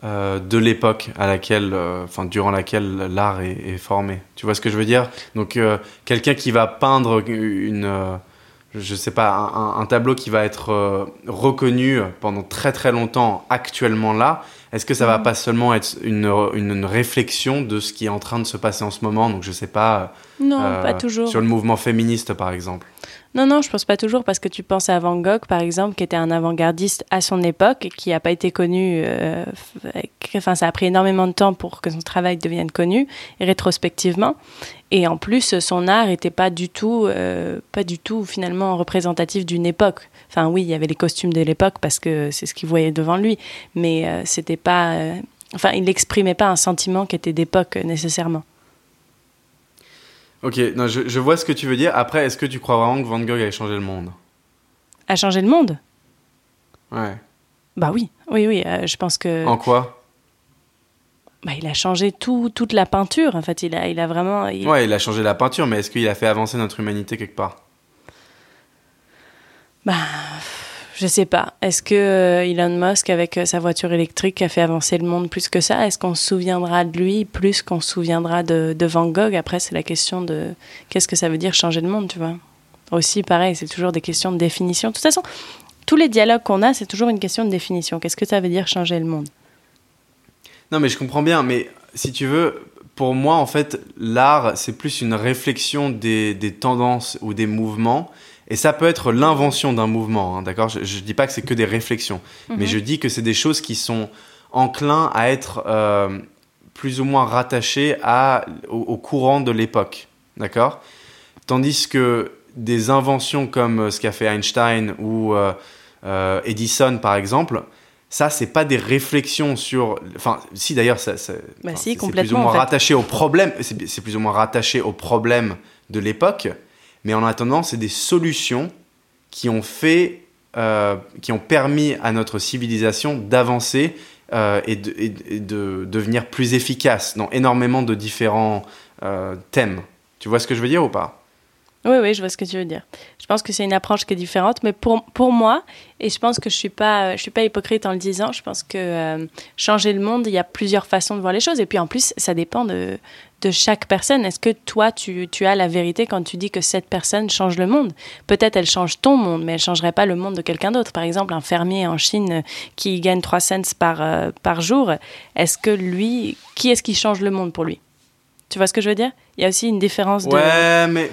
Speaker 1: euh, de l'époque à laquelle, euh, durant laquelle l'art est, est formé? Tu vois ce que je veux dire? Donc, euh, quelqu'un qui va peindre une, je sais pas, un, tableau qui va être euh, reconnu pendant très très longtemps actuellement là, est-ce que ça va
Speaker 2: Mhm.
Speaker 1: pas seulement être une, une, une réflexion de ce qui est en train de se passer en ce moment? Donc, je sais pas.
Speaker 2: Non,
Speaker 1: Euh,
Speaker 2: pas toujours.
Speaker 1: Sur le mouvement féministe, par exemple.
Speaker 2: Non, non, je pense pas toujours parce que tu penses à Van Gogh, par exemple, qui était un avant-gardiste à son époque et qui n'a pas été connu. euh, enfin, ça a pris énormément de temps pour que son travail devienne connu, rétrospectivement. Et en plus, son art n'était pas du tout, euh, pas du tout finalement représentatif d'une époque. Enfin, oui, il y avait les costumes de l'époque parce que c'est ce qu'il voyait devant lui, mais euh, c'était pas. Enfin, il n'exprimait pas un sentiment qui était d'époque nécessairement.
Speaker 1: Ok, non, je, je vois ce que tu veux dire. Après, est-ce que tu crois vraiment que Van Gogh allait changer le monde?
Speaker 2: A changé le monde?
Speaker 1: Ouais.
Speaker 2: Bah oui, oui, oui. euh, je pense que.
Speaker 1: En quoi?
Speaker 2: Bah, il a changé tout, toute la peinture. En fait, il a, il a vraiment. il-
Speaker 1: Ouais, il a changé la peinture, mais est-ce qu'il a fait avancer notre humanité quelque part?
Speaker 2: Bah, je sais pas. Est-ce que euh, Elon Musk, avec euh, sa voiture électrique, a fait avancer le monde plus que ça? Est-ce qu'on se souviendra de lui plus qu'on se souviendra de, Van Gogh? Après, c'est la question de qu'est-ce que ça veut dire changer le monde, tu vois? Aussi, pareil, c'est toujours des questions de définition. De toute façon, tous les dialogues qu'on a, c'est toujours une question de définition. Qu'est-ce que ça veut dire changer le monde?
Speaker 1: Non, mais je comprends bien, mais si tu veux, pour moi, en fait, l'art, c'est plus une réflexion des tendances ou des mouvements. Et ça peut être l'invention d'un mouvement, hein, d'accord? Je ne dis pas que c'est que des réflexions, mais
Speaker 2: Mhm.
Speaker 1: je dis que c'est des choses qui sont enclins à être euh, plus ou moins rattachées à, au, au courant de l'époque, d'accord? Tandis que des inventions comme euh, ce qu'a fait Einstein ou euh, euh, Edison, par exemple, ça, c'est pas des réflexions sur. Enfin, si d'ailleurs, ça, ça-
Speaker 2: Bah si,
Speaker 1: c'est- plus ou moins
Speaker 2: en fait.
Speaker 1: rattaché au problème. C'est plus ou moins rattaché au problème de l'époque, mais en attendant, c'est des solutions qui ont fait, euh, qui ont permis à notre civilisation d'avancer euh, et, de, devenir plus efficace dans énormément de différents euh, thèmes. Tu vois ce que je veux dire ou pas?
Speaker 2: Oui, oui, je vois ce que tu veux dire. Je pense que c'est une approche qui est différente, mais pour, pour moi, et je pense que je suis pas, suis pas hypocrite en le disant, je pense que euh, changer le monde, il y a plusieurs façons de voir les choses, et puis en plus, ça dépend de, de chaque personne. Est-ce que toi, tu, tu as la vérité quand tu dis que cette personne change le monde? Peut-être elle change ton monde, mais elle changerait pas le monde de quelqu'un d'autre. Par exemple, un fermier en Chine qui gagne 3 cents par, euh, par jour, est-ce que lui, qui est-ce qui change le monde pour lui? Tu vois ce que je veux dire? Il y a aussi une différence de...
Speaker 1: Ouais, mais.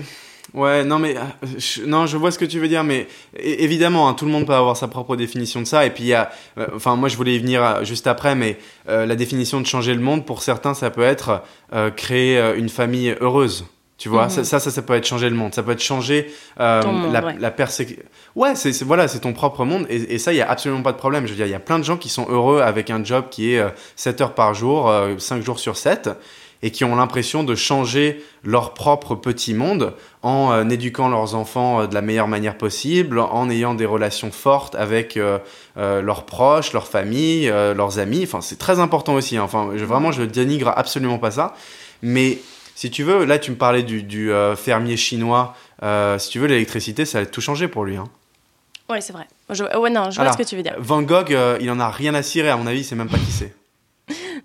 Speaker 1: Ouais, non, mais. euh, je- non, je vois ce que tu veux dire, mais évidemment, hein, tout le monde peut avoir sa propre définition de ça. Et puis, il y a. euh, Enfin, moi, je voulais y venir euh, juste après, mais euh, la définition de changer le monde, pour certains, ça peut être euh, créer une famille heureuse. Tu vois,
Speaker 2: Mhm.
Speaker 1: ça, ça, ça, peut être changer le monde. Ça peut être changer euh,
Speaker 2: monde,
Speaker 1: la,
Speaker 2: ouais.
Speaker 1: la persécution. Ouais, c'est voilà, c'est ton propre monde. Et, et ça, il y a absolument pas de problème. Je veux dire, il y a plein de gens qui sont heureux avec un job qui est euh, 7 heures par jour, euh, 5 jours sur 7, et qui ont l'impression de changer leur propre petit monde en euh, éduquant leurs enfants euh, de la meilleure manière possible, en ayant des relations fortes avec euh, leurs proches, leurs familles, euh, leurs amis. Enfin, c'est très important aussi. hein. Enfin, je, vraiment, je dénigre absolument pas ça. Mais si tu veux, là, tu me parlais du, du, fermier chinois. Si tu veux, l'électricité, ça a tout changé pour lui. Hein.
Speaker 2: Ouais, c'est vrai. Je- ouais, non, je vois
Speaker 1: Alors,
Speaker 2: ce que tu veux dire.
Speaker 1: Van Gogh, il en a rien à cirer. À mon avis, c'est même pas qui c'est.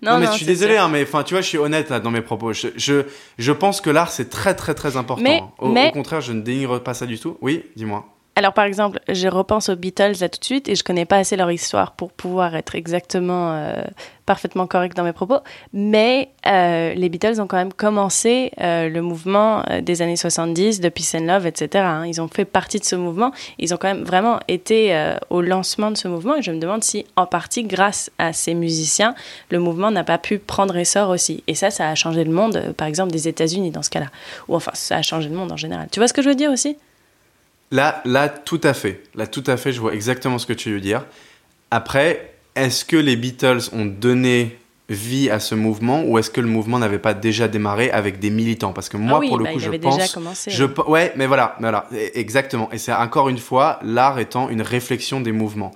Speaker 1: Non, mais je suis désolé, hein, mais enfin, tu vois, je suis honnête là, dans mes propos. Je, je, je pense que l'art, c'est très, très, très important.
Speaker 2: Mais-.
Speaker 1: Au,
Speaker 2: mais-
Speaker 1: au contraire, je ne dénigre pas ça du tout. Oui, dis-moi.
Speaker 2: Alors par exemple, je repense aux Beatles là tout de suite et je connais pas assez leur histoire pour pouvoir être exactement euh, parfaitement correct dans mes propos, mais euh, les Beatles ont quand même commencé euh, le mouvement des années 70, de Peace and Love, etc. Hein. Ils ont fait partie de ce mouvement, ils ont quand même vraiment été au lancement de ce mouvement et je me demande si en partie grâce à ces musiciens, le mouvement n'a pas pu prendre essor aussi. Et ça, ça a changé le monde, par exemple des États-Unis dans ce cas-là, ou enfin ça a changé le monde en général. Tu vois ce que je veux dire aussi?
Speaker 1: Là, là, tout à fait. Là, tout à fait, je vois exactement ce que tu veux dire. Après, est-ce que les Beatles ont donné vie à ce mouvement ou est-ce que le mouvement n'avait pas déjà démarré avec des militants? Parce que moi,
Speaker 2: ah
Speaker 1: pour le
Speaker 2: bah,
Speaker 1: coup, je
Speaker 2: pense.
Speaker 1: Déjà
Speaker 2: commencé,
Speaker 1: je, ouais, mais voilà, voilà, e, exactement. Et c'est encore une fois l'art étant une réflexion des mouvements.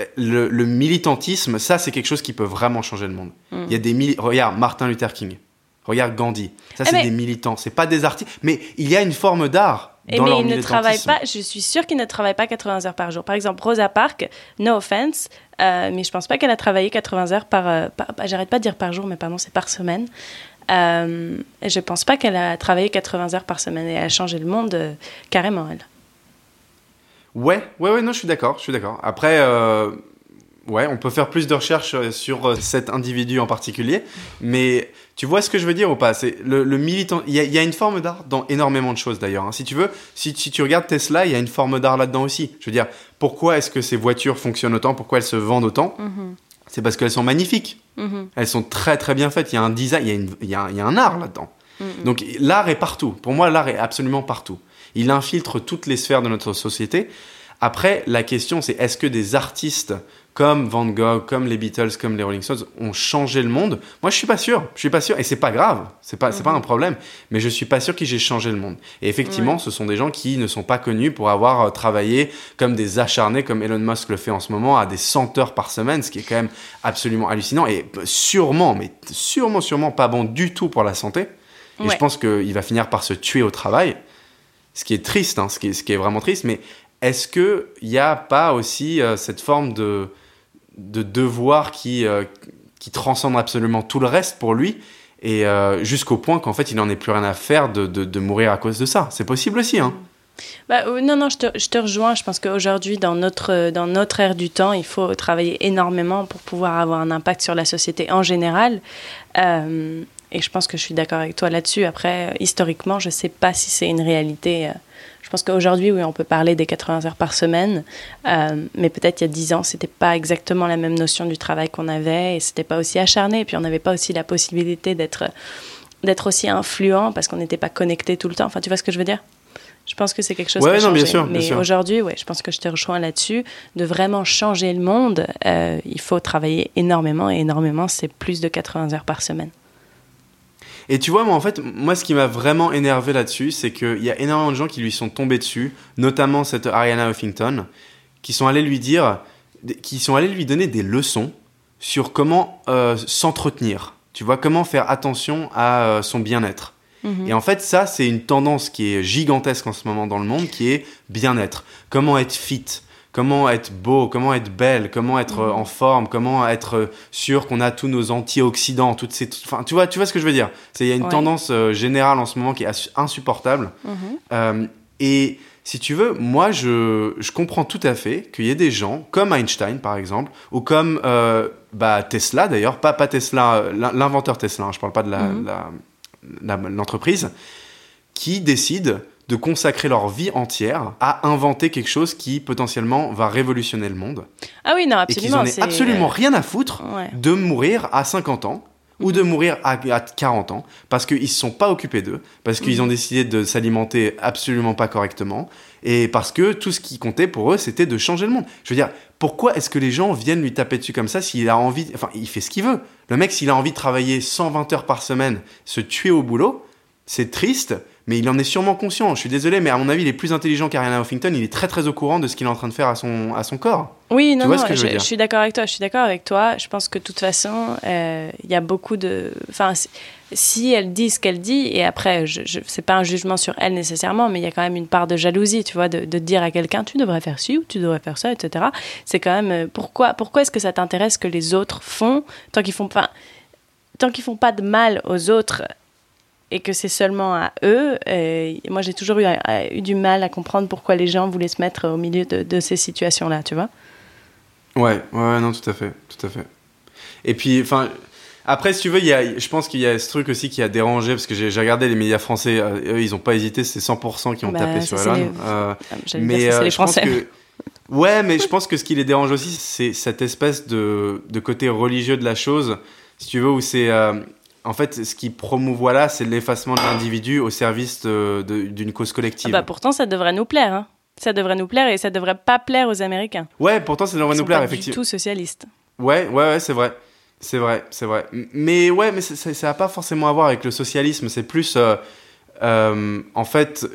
Speaker 1: Euh, le, militantisme, ça, c'est quelque chose qui peut vraiment changer le monde. Mm. Il y a des regarde Martin Luther King, regarde Gandhi. Ça,
Speaker 2: eh
Speaker 1: c'est des militants. C'est pas des artistes, mais il y a une forme d'art
Speaker 2: et mais ils ne travaillent pas, je suis sûre qu'ils ne travaillent pas 80 heures par jour. Par exemple, Rosa Parks, no offense, euh, mais je pense pas qu'elle a travaillé 80 heures par. Euh, par bah, J'arrête pas de dire par jour, mais pardon, c'est par semaine. Euh, je pense pas qu'elle a travaillé 80 heures par semaine et elle a changé le monde euh, carrément, elle.
Speaker 1: Ouais, ouais, ouais, non, je suis d'accord, je suis d'accord. Après, ouais, on peut faire plus de recherches sur cet individu en particulier, mais tu vois ce que je veux dire ou pas? C'est le, militant. Il y, a une forme d'art dans énormément de choses d'ailleurs. Hein. Si tu veux, si, tu regardes Tesla, il y a une forme d'art là-dedans aussi. Je veux dire, pourquoi est-ce que ces voitures fonctionnent autant? Pourquoi elles se vendent autant? Mm-hmm. C'est parce qu'elles sont magnifiques. Mm-hmm. Elles sont très très bien faites. Il y a un design, il y y a, un art là-dedans. Mm-hmm. Donc l'art est partout. Pour moi, l'art est absolument partout. Il infiltre toutes les sphères de notre société. Après, la question, c'est est-ce que des artistes comme Van Gogh, comme les Beatles, comme les Rolling Stones, ont changé le monde? Moi, je suis pas sûr. Je suis pas sûr. Et c'est pas grave. C'est pas, pas un mhm. problème. Mais je suis pas sûr qu'ils aient changé le monde. Et effectivement, ce sont des gens qui ne sont pas connus pour avoir euh, travaillé comme des acharnés, comme Elon Musk le fait en ce moment, à des 100 heures par semaine, ce qui est quand même absolument hallucinant et sûrement, mais sûrement, sûrement pas bon du tout pour la santé. Et je pense qu'il va finir par se tuer au travail. Ce qui est triste, hein, ce, qui est, ce qui est vraiment triste. Mais est-ce qu'il n'y a pas aussi euh, cette forme de de devoir qui, euh, qui transcende absolument tout le reste pour lui, et euh, jusqu'au point qu'en fait il n'en ait plus rien à faire de, de, mourir à cause de ça? C'est possible aussi, hein
Speaker 2: bah, non, non, je te, je te, rejoins. Je pense qu'aujourd'hui, dans notre, dans notre ère du temps, il faut travailler énormément pour pouvoir avoir un impact sur la société en général. et je pense que je suis d'accord avec toi là-dessus. Après, historiquement, je ne sais pas si c'est une réalité je pense qu'aujourd'hui, oui, on peut parler des 80 heures par semaine, euh, mais peut-être il y a 10 ans, c'était pas exactement la même notion du travail qu'on avait et c'était pas aussi acharné. Et puis on n'avait pas aussi la possibilité d'être d'être aussi influent parce qu'on n'était pas connecté tout le temps. Enfin, tu vois ce que je veux dire? Je pense que c'est quelque chose
Speaker 1: ouais,
Speaker 2: qui a
Speaker 1: non, Bien sûr,
Speaker 2: Mais aujourd'hui, ouais, je pense que je te rejoins là-dessus. De vraiment changer le monde, euh, il faut travailler énormément et énormément, c'est plus de 80 heures par semaine.
Speaker 1: Et tu vois, moi, en fait, moi, ce qui m'a vraiment énervé là-dessus, c'est qu'il y a énormément de gens qui lui sont tombés dessus, notamment cette Ariana Huffington, qui sont allés lui dire, qui sont allés lui donner des leçons sur comment euh, s'entretenir. Tu vois, comment faire attention à euh, son bien-être. Mhm. Et en fait, ça, c'est une tendance qui est gigantesque en ce moment dans le monde, qui est bien-être. Comment être fit comment être beau, comment être belle, comment être euh, en forme, comment être euh, sûr qu'on a tous nos antioxydants, toutes ces, enfin, tu vois, tu vois ce que je veux dire? C'est il y a une tendance euh, générale en ce moment qui est insupportable. Mhm. et si tu veux, moi, je, je comprends tout à fait qu'il y ait des gens comme Einstein, par exemple, ou comme bah, Tesla, d'ailleurs, pas, pas Tesla, l'inventeur Tesla, hein, je parle pas de mhm. l'entreprise, la, qui décident de consacrer leur vie entière à inventer quelque chose qui potentiellement va révolutionner le monde.
Speaker 2: Ah oui, non, absolument.
Speaker 1: Et qu'ils n'en aient absolument rien à foutre de mourir à 50 ans ou de mourir à, 40 ans parce qu'ils ne se sont pas occupés d'eux, parce qu'ils ont décidé de s'alimenter absolument pas correctement et parce que tout ce qui comptait pour eux, c'était de changer le monde. Je veux dire, pourquoi est-ce que les gens viennent lui taper dessus comme ça s'il a envie... Enfin, il fait ce qu'il veut. Le mec, s'il a envie de travailler 120 heures par semaine, se tuer au boulot, c'est triste, mais il en est sûrement conscient. Je suis désolé, mais à mon avis, il est plus intelligent qu'Ariana Huffington. Il est très très au courant de ce qu'il est en train de faire à son, à son corps.
Speaker 2: Oui, non, non, je, suis d'accord avec toi. Je suis d'accord avec toi. Je pense que de toute façon, euh, il y a beaucoup de. Enfin, si elle dit ce qu'elle dit, et après, je, je c'est pas un jugement sur elle nécessairement, mais il y a quand même une part de jalousie, tu vois, de, de dire à quelqu'un, tu devrais faire ci ou tu devrais faire ça, etc. C'est quand même. Euh, pourquoi, pourquoi est-ce que ça t'intéresse que les autres font tant qu'ils font pas. Tant qu'ils font pas de mal aux autres, et que c'est seulement à eux. Et moi, j'ai toujours eu, eu, du mal à comprendre pourquoi les gens voulaient se mettre au milieu de, de ces situations-là, tu vois.
Speaker 1: Ouais, ouais, non, tout à fait, tout à fait. Et puis, enfin, après, si tu veux, il y a, je pense qu'il y a ce truc aussi qui a dérangé, parce que j'ai regardé les médias français, eux, ils n'ont pas hésité, c'est 100% qui ont bah, tapé sur Elon. Les...
Speaker 2: Euh, mais euh, les Français. Que...
Speaker 1: Ouais, mais je pense que ce qui les dérange aussi, c'est cette espèce de, de, côté religieux de la chose, si tu veux, où c'est... Euh, en fait, ce qui promouvoit là, c'est l'effacement de l'individu au service d'une cause collective.
Speaker 2: Ah bah pourtant, ça devrait nous plaire. Hein. Ça devrait nous plaire et ça devrait pas plaire aux Américains.
Speaker 1: Ouais, pourtant, ça devrait nous plaire, effectivement.
Speaker 2: Du tout socialiste.
Speaker 1: Ouais, ouais, ouais, c'est vrai. C'est vrai, c'est vrai. Mais ouais, mais ça n'a pas forcément à voir avec le socialisme. C'est plus, euh, euh, en fait,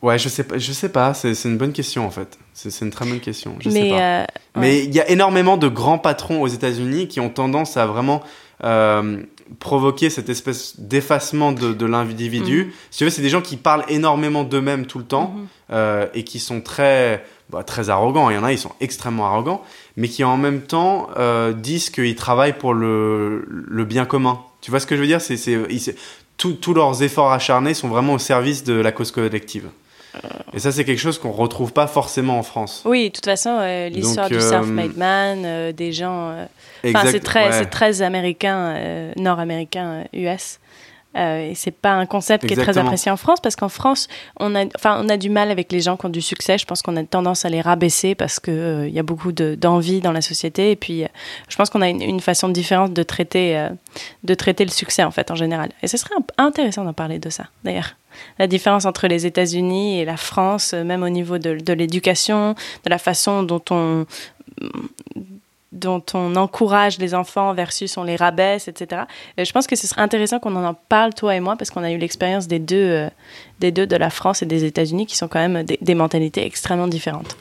Speaker 1: ouais, je sais pas, je sais pas. C'est une bonne question en fait. C'est une très bonne question. Je mais sais pas. Euh, mais il y a énormément de grands patrons aux États-Unis qui ont tendance à vraiment provoquer cette espèce d'effacement de, l'individu. Mhm. Si tu veux, c'est des gens qui parlent énormément d'eux-mêmes tout le temps mhm. et qui sont très bah, très arrogants. Il y en a, ils sont extrêmement arrogants, mais qui en même temps euh, disent qu'ils travaillent pour le, le, bien commun. Tu vois ce que je veux dire? C'est tous leurs efforts acharnés sont vraiment au service de la cause collective. Et ça, c'est quelque chose qu'on retrouve pas forcément en France.
Speaker 2: Oui, de toute façon, euh, l'histoire du self-made euh, man, des gens. Enfin, c'est très, très américain, nord-américain, US. Euh, et c'est pas un concept qui est très apprécié en France parce qu'en France, on a, enfin, on a du mal avec les gens qui ont du succès. Je pense qu'on a tendance à les rabaisser parce que il euh, y a beaucoup d'envie dans la société. Et puis, euh, je pense qu'on a une, façon différente de traiter, de traiter le succès en fait en général. Et ce serait intéressant d'en parler de ça, d'ailleurs la différence entre les États-Unis et la France, même au niveau de, l'éducation, de la façon dont on dont on encourage les enfants versus on les rabaisse, etc. Euh, je pense que ce serait intéressant qu'on en parle, toi et moi, parce qu'on a eu l'expérience des deux, euh, des deux de la France et des États-Unis, qui sont quand même des, mentalités extrêmement différentes.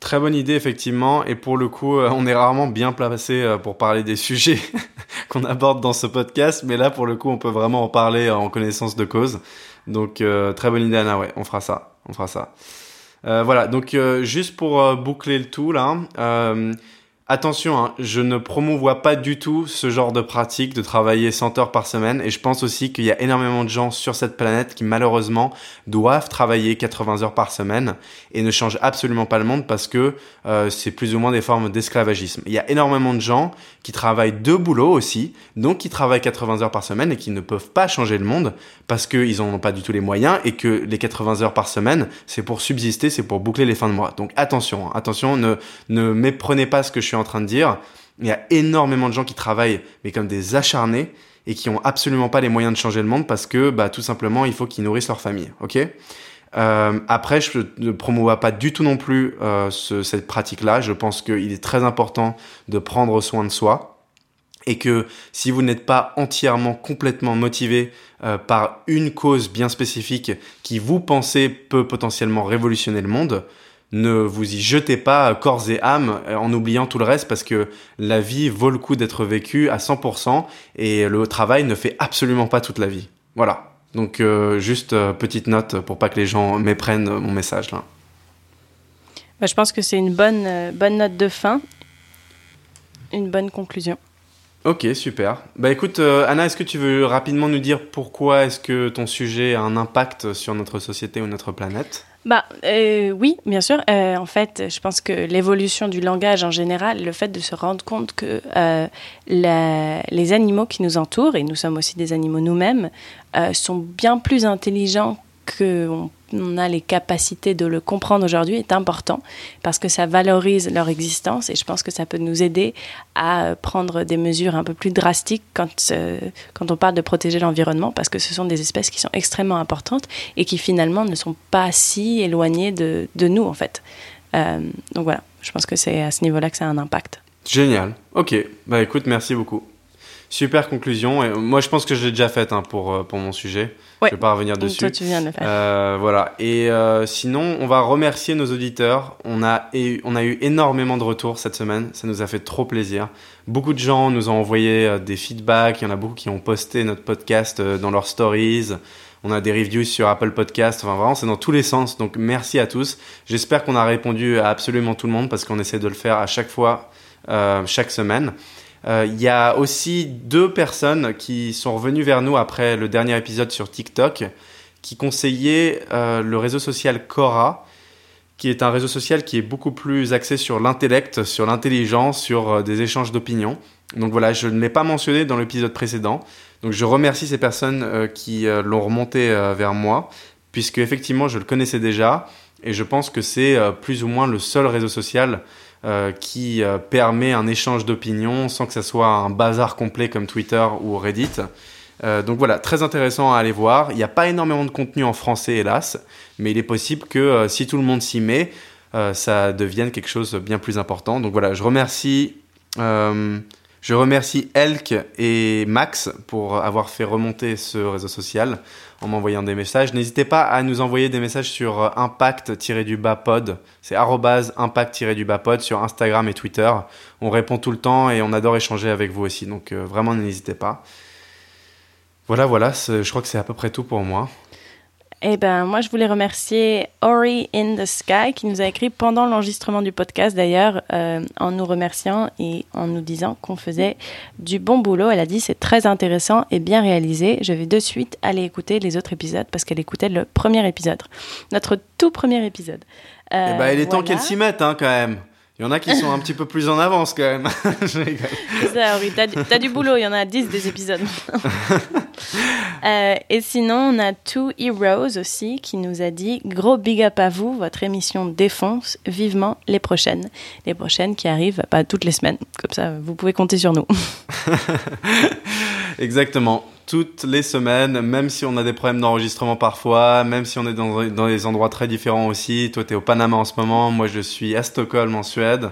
Speaker 1: Très bonne idée, effectivement. Et pour le coup, euh, on est rarement bien placé pour parler des sujets qu'on aborde dans ce podcast. Mais là, pour le coup, on peut vraiment en parler en connaissance de cause. Donc, très bonne idée, Anna. Ouais, on fera ça. On fera ça. voilà. Donc, juste pour boucler le tout, là. Attention, hein, je ne promouvois pas du tout ce genre de pratique de travailler 100 heures par semaine et je pense aussi qu'il y a énormément de gens sur cette planète qui malheureusement doivent travailler 80 heures par semaine et ne changent absolument pas le monde parce que euh, c'est plus ou moins des formes d'esclavagisme. Il y a énormément de gens qui travaillent deux boulots aussi, donc qui travaillent 80 heures par semaine et qui ne peuvent pas changer le monde parce qu'ils n'en ont pas du tout les moyens et que les 80 heures par semaine, c'est pour subsister, c'est pour boucler les fins de mois. Donc attention, hein, attention, ne, ne méprenez pas ce que je suis en train de dire. Il y a énormément de gens qui travaillent, mais comme des acharnés, et qui ont absolument pas les moyens de changer le monde parce que, bah, tout simplement, il faut qu'ils nourrissent leur famille. Ok? Euh, après, je ne promouvois pas du tout non plus euh, cette pratique-là. Je pense qu'il est très important de prendre soin de soi et que si vous n'êtes pas entièrement, complètement motivé euh, par une cause bien spécifique qui vous pensez peut potentiellement révolutionner le monde, ne vous y jetez pas corps et âme euh, en oubliant tout le reste parce que la vie vaut le coup d'être vécue à 100% et le travail ne fait absolument pas toute la vie. Voilà. Donc euh, juste euh, petite note pour pas que les gens méprennent mon message là.
Speaker 2: Bah, je pense que c'est une bonne, bonne note de fin, une bonne conclusion.
Speaker 1: Ok, super. Bah écoute, Anna, est-ce que tu veux rapidement nous dire pourquoi est-ce que ton sujet a un impact sur notre société ou notre planète?
Speaker 2: Bah euh, oui, bien sûr. Euh, en fait, je pense que l'évolution du langage en général, le fait de se rendre compte que euh, les animaux qui nous entourent, et nous sommes aussi des animaux nous-mêmes, sont bien plus intelligents qu'on on a les capacités de le comprendre aujourd'hui est important parce que ça valorise leur existence et je pense que ça peut nous aider à prendre des mesures un peu plus drastiques quand, euh, quand on parle de protéger l'environnement parce que ce sont des espèces qui sont extrêmement importantes et qui finalement ne sont pas si éloignées de, de nous en fait. Euh, donc voilà, je pense que c'est à ce niveau-là que ça a un impact.
Speaker 1: Génial. Ok, bah écoute, merci beaucoup. Super conclusion. Et moi, je pense que je l'ai déjà faite hein, pour, euh, pour mon sujet. Je ne vais pas revenir dessus.
Speaker 2: Toi, tu viens de le faire.
Speaker 1: Euh, voilà. Et euh, sinon, on va remercier nos auditeurs. On a, on a eu énormément de retours cette semaine. Ça nous a fait trop plaisir. Beaucoup de gens nous ont envoyé des feedbacks. Il y en a beaucoup qui ont posté notre podcast dans leurs stories. On a des reviews sur Apple Podcast. Enfin, vraiment, c'est dans tous les sens. Donc, merci à tous. J'espère qu'on a répondu à absolument tout le monde parce qu'on essaie de le faire à chaque fois, chaque semaine. Il y a aussi deux personnes qui sont revenues vers nous après le dernier épisode sur TikTok qui conseillaient le réseau social Quora qui est un réseau social qui est beaucoup plus axé sur l'intellect, sur l'intelligence, sur des échanges d'opinions. Donc voilà, je ne l'ai pas mentionné dans l'épisode précédent. Donc je remercie ces personnes euh, qui euh, l'ont remonté euh, vers moi, puisque effectivement je le connaissais déjà, et je pense que c'est plus ou moins le seul réseau social qui permet un échange d'opinions sans que ça soit un bazar complet comme Twitter ou Reddit. donc voilà, très intéressant à aller voir. Il n'y a pas énormément de contenu en français, hélas, mais il est possible que si tout le monde s'y met, ça devienne quelque chose de bien plus important. Donc voilà, je remercie je remercie Elk et Max pour avoir fait remonter ce réseau social en m'envoyant des messages. N'hésitez pas à nous envoyer des messages sur impact-pod. C'est impact-pod sur Instagram et Twitter. On répond tout le temps et on adore échanger avec vous aussi. Donc euh, vraiment, n'hésitez pas. Voilà, voilà, je crois que c'est à peu près tout pour moi.
Speaker 2: Eh ben, moi, je voulais remercier Ori in the Sky qui nous a écrit pendant l'enregistrement du podcast, d'ailleurs, euh, en nous remerciant et en nous disant qu'on faisait du bon boulot. Elle a dit c'est très intéressant et bien réalisé. Je vais de suite aller écouter les autres épisodes parce qu'elle écoutait le premier épisode, notre tout premier épisode.
Speaker 1: Euh, eh ben, il est temps qu'elle s'y mette, hein, quand même. Il y en a qui sont un petit peu plus en avance quand même.
Speaker 2: C'est ça, oui. T'as du, boulot, il y en a 10 des épisodes. Euh, et sinon, on a Two Heroes aussi qui nous a dit Gros big up à vous, votre émission défonce vivement les prochaines. Les prochaines qui arrivent pas toutes les semaines. Comme ça, vous pouvez compter sur nous.
Speaker 1: Exactement toutes les semaines, même si on a des problèmes d'enregistrement parfois, même si on est dans, dans des endroits très différents aussi. Toi, tu es au Panama en ce moment, moi je suis à Stockholm en Suède.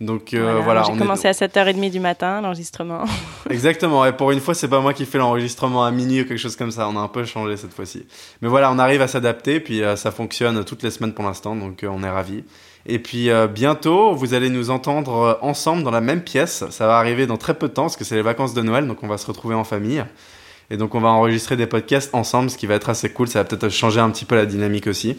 Speaker 1: Donc euh, voilà.
Speaker 2: J'ai commencé à 7h30 du matin l'enregistrement.
Speaker 1: Exactement. Et pour une fois, c'est pas moi qui fais l'enregistrement à minuit ou quelque chose comme ça. On a un peu changé cette fois-ci. Mais voilà, on arrive à s'adapter. Puis euh, ça fonctionne toutes les semaines pour l'instant. Donc euh, on est ravis. Et puis bientôt, vous allez nous entendre ensemble dans la même pièce. Ça va arriver dans très peu de temps parce que c'est les vacances de Noël. Donc on va se retrouver en famille. Et donc on va enregistrer des podcasts ensemble, ce qui va être assez cool. Ça va peut-être changer un petit peu la dynamique aussi.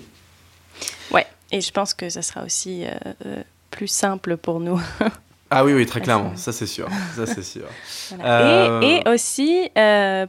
Speaker 2: Ouais, et je pense que ça sera aussi euh, euh, plus simple pour nous.
Speaker 1: ah oui, oui, très clairement, ça c'est sûr. Ça, c'est sûr.
Speaker 2: Euh, et, aussi,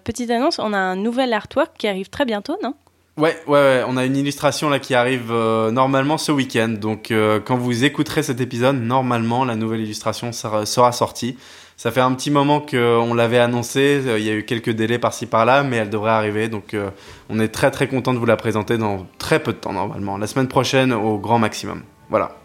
Speaker 2: petite annonce, on a un nouvel artwork qui arrive très bientôt, non?
Speaker 1: Ouais, ouais, ouais, on a une illustration là qui arrive normalement ce week-end. Donc quand vous écouterez cet épisode, normalement la nouvelle illustration sera, sera sortie. Ça fait un petit moment qu'on l'avait annoncé, euh, il y a eu quelques délais par-ci par-là, mais elle devrait arriver. Donc euh, on est très très content de vous la présenter dans très peu de temps normalement, la semaine prochaine au grand maximum. Voilà.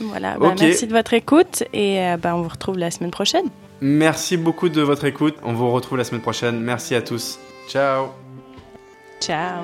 Speaker 2: Voilà, bah, merci de votre écoute et euh, bah, on vous retrouve la semaine prochaine.
Speaker 1: Merci beaucoup de votre écoute, on vous retrouve la semaine prochaine. Merci à tous. Ciao.
Speaker 2: Ciao.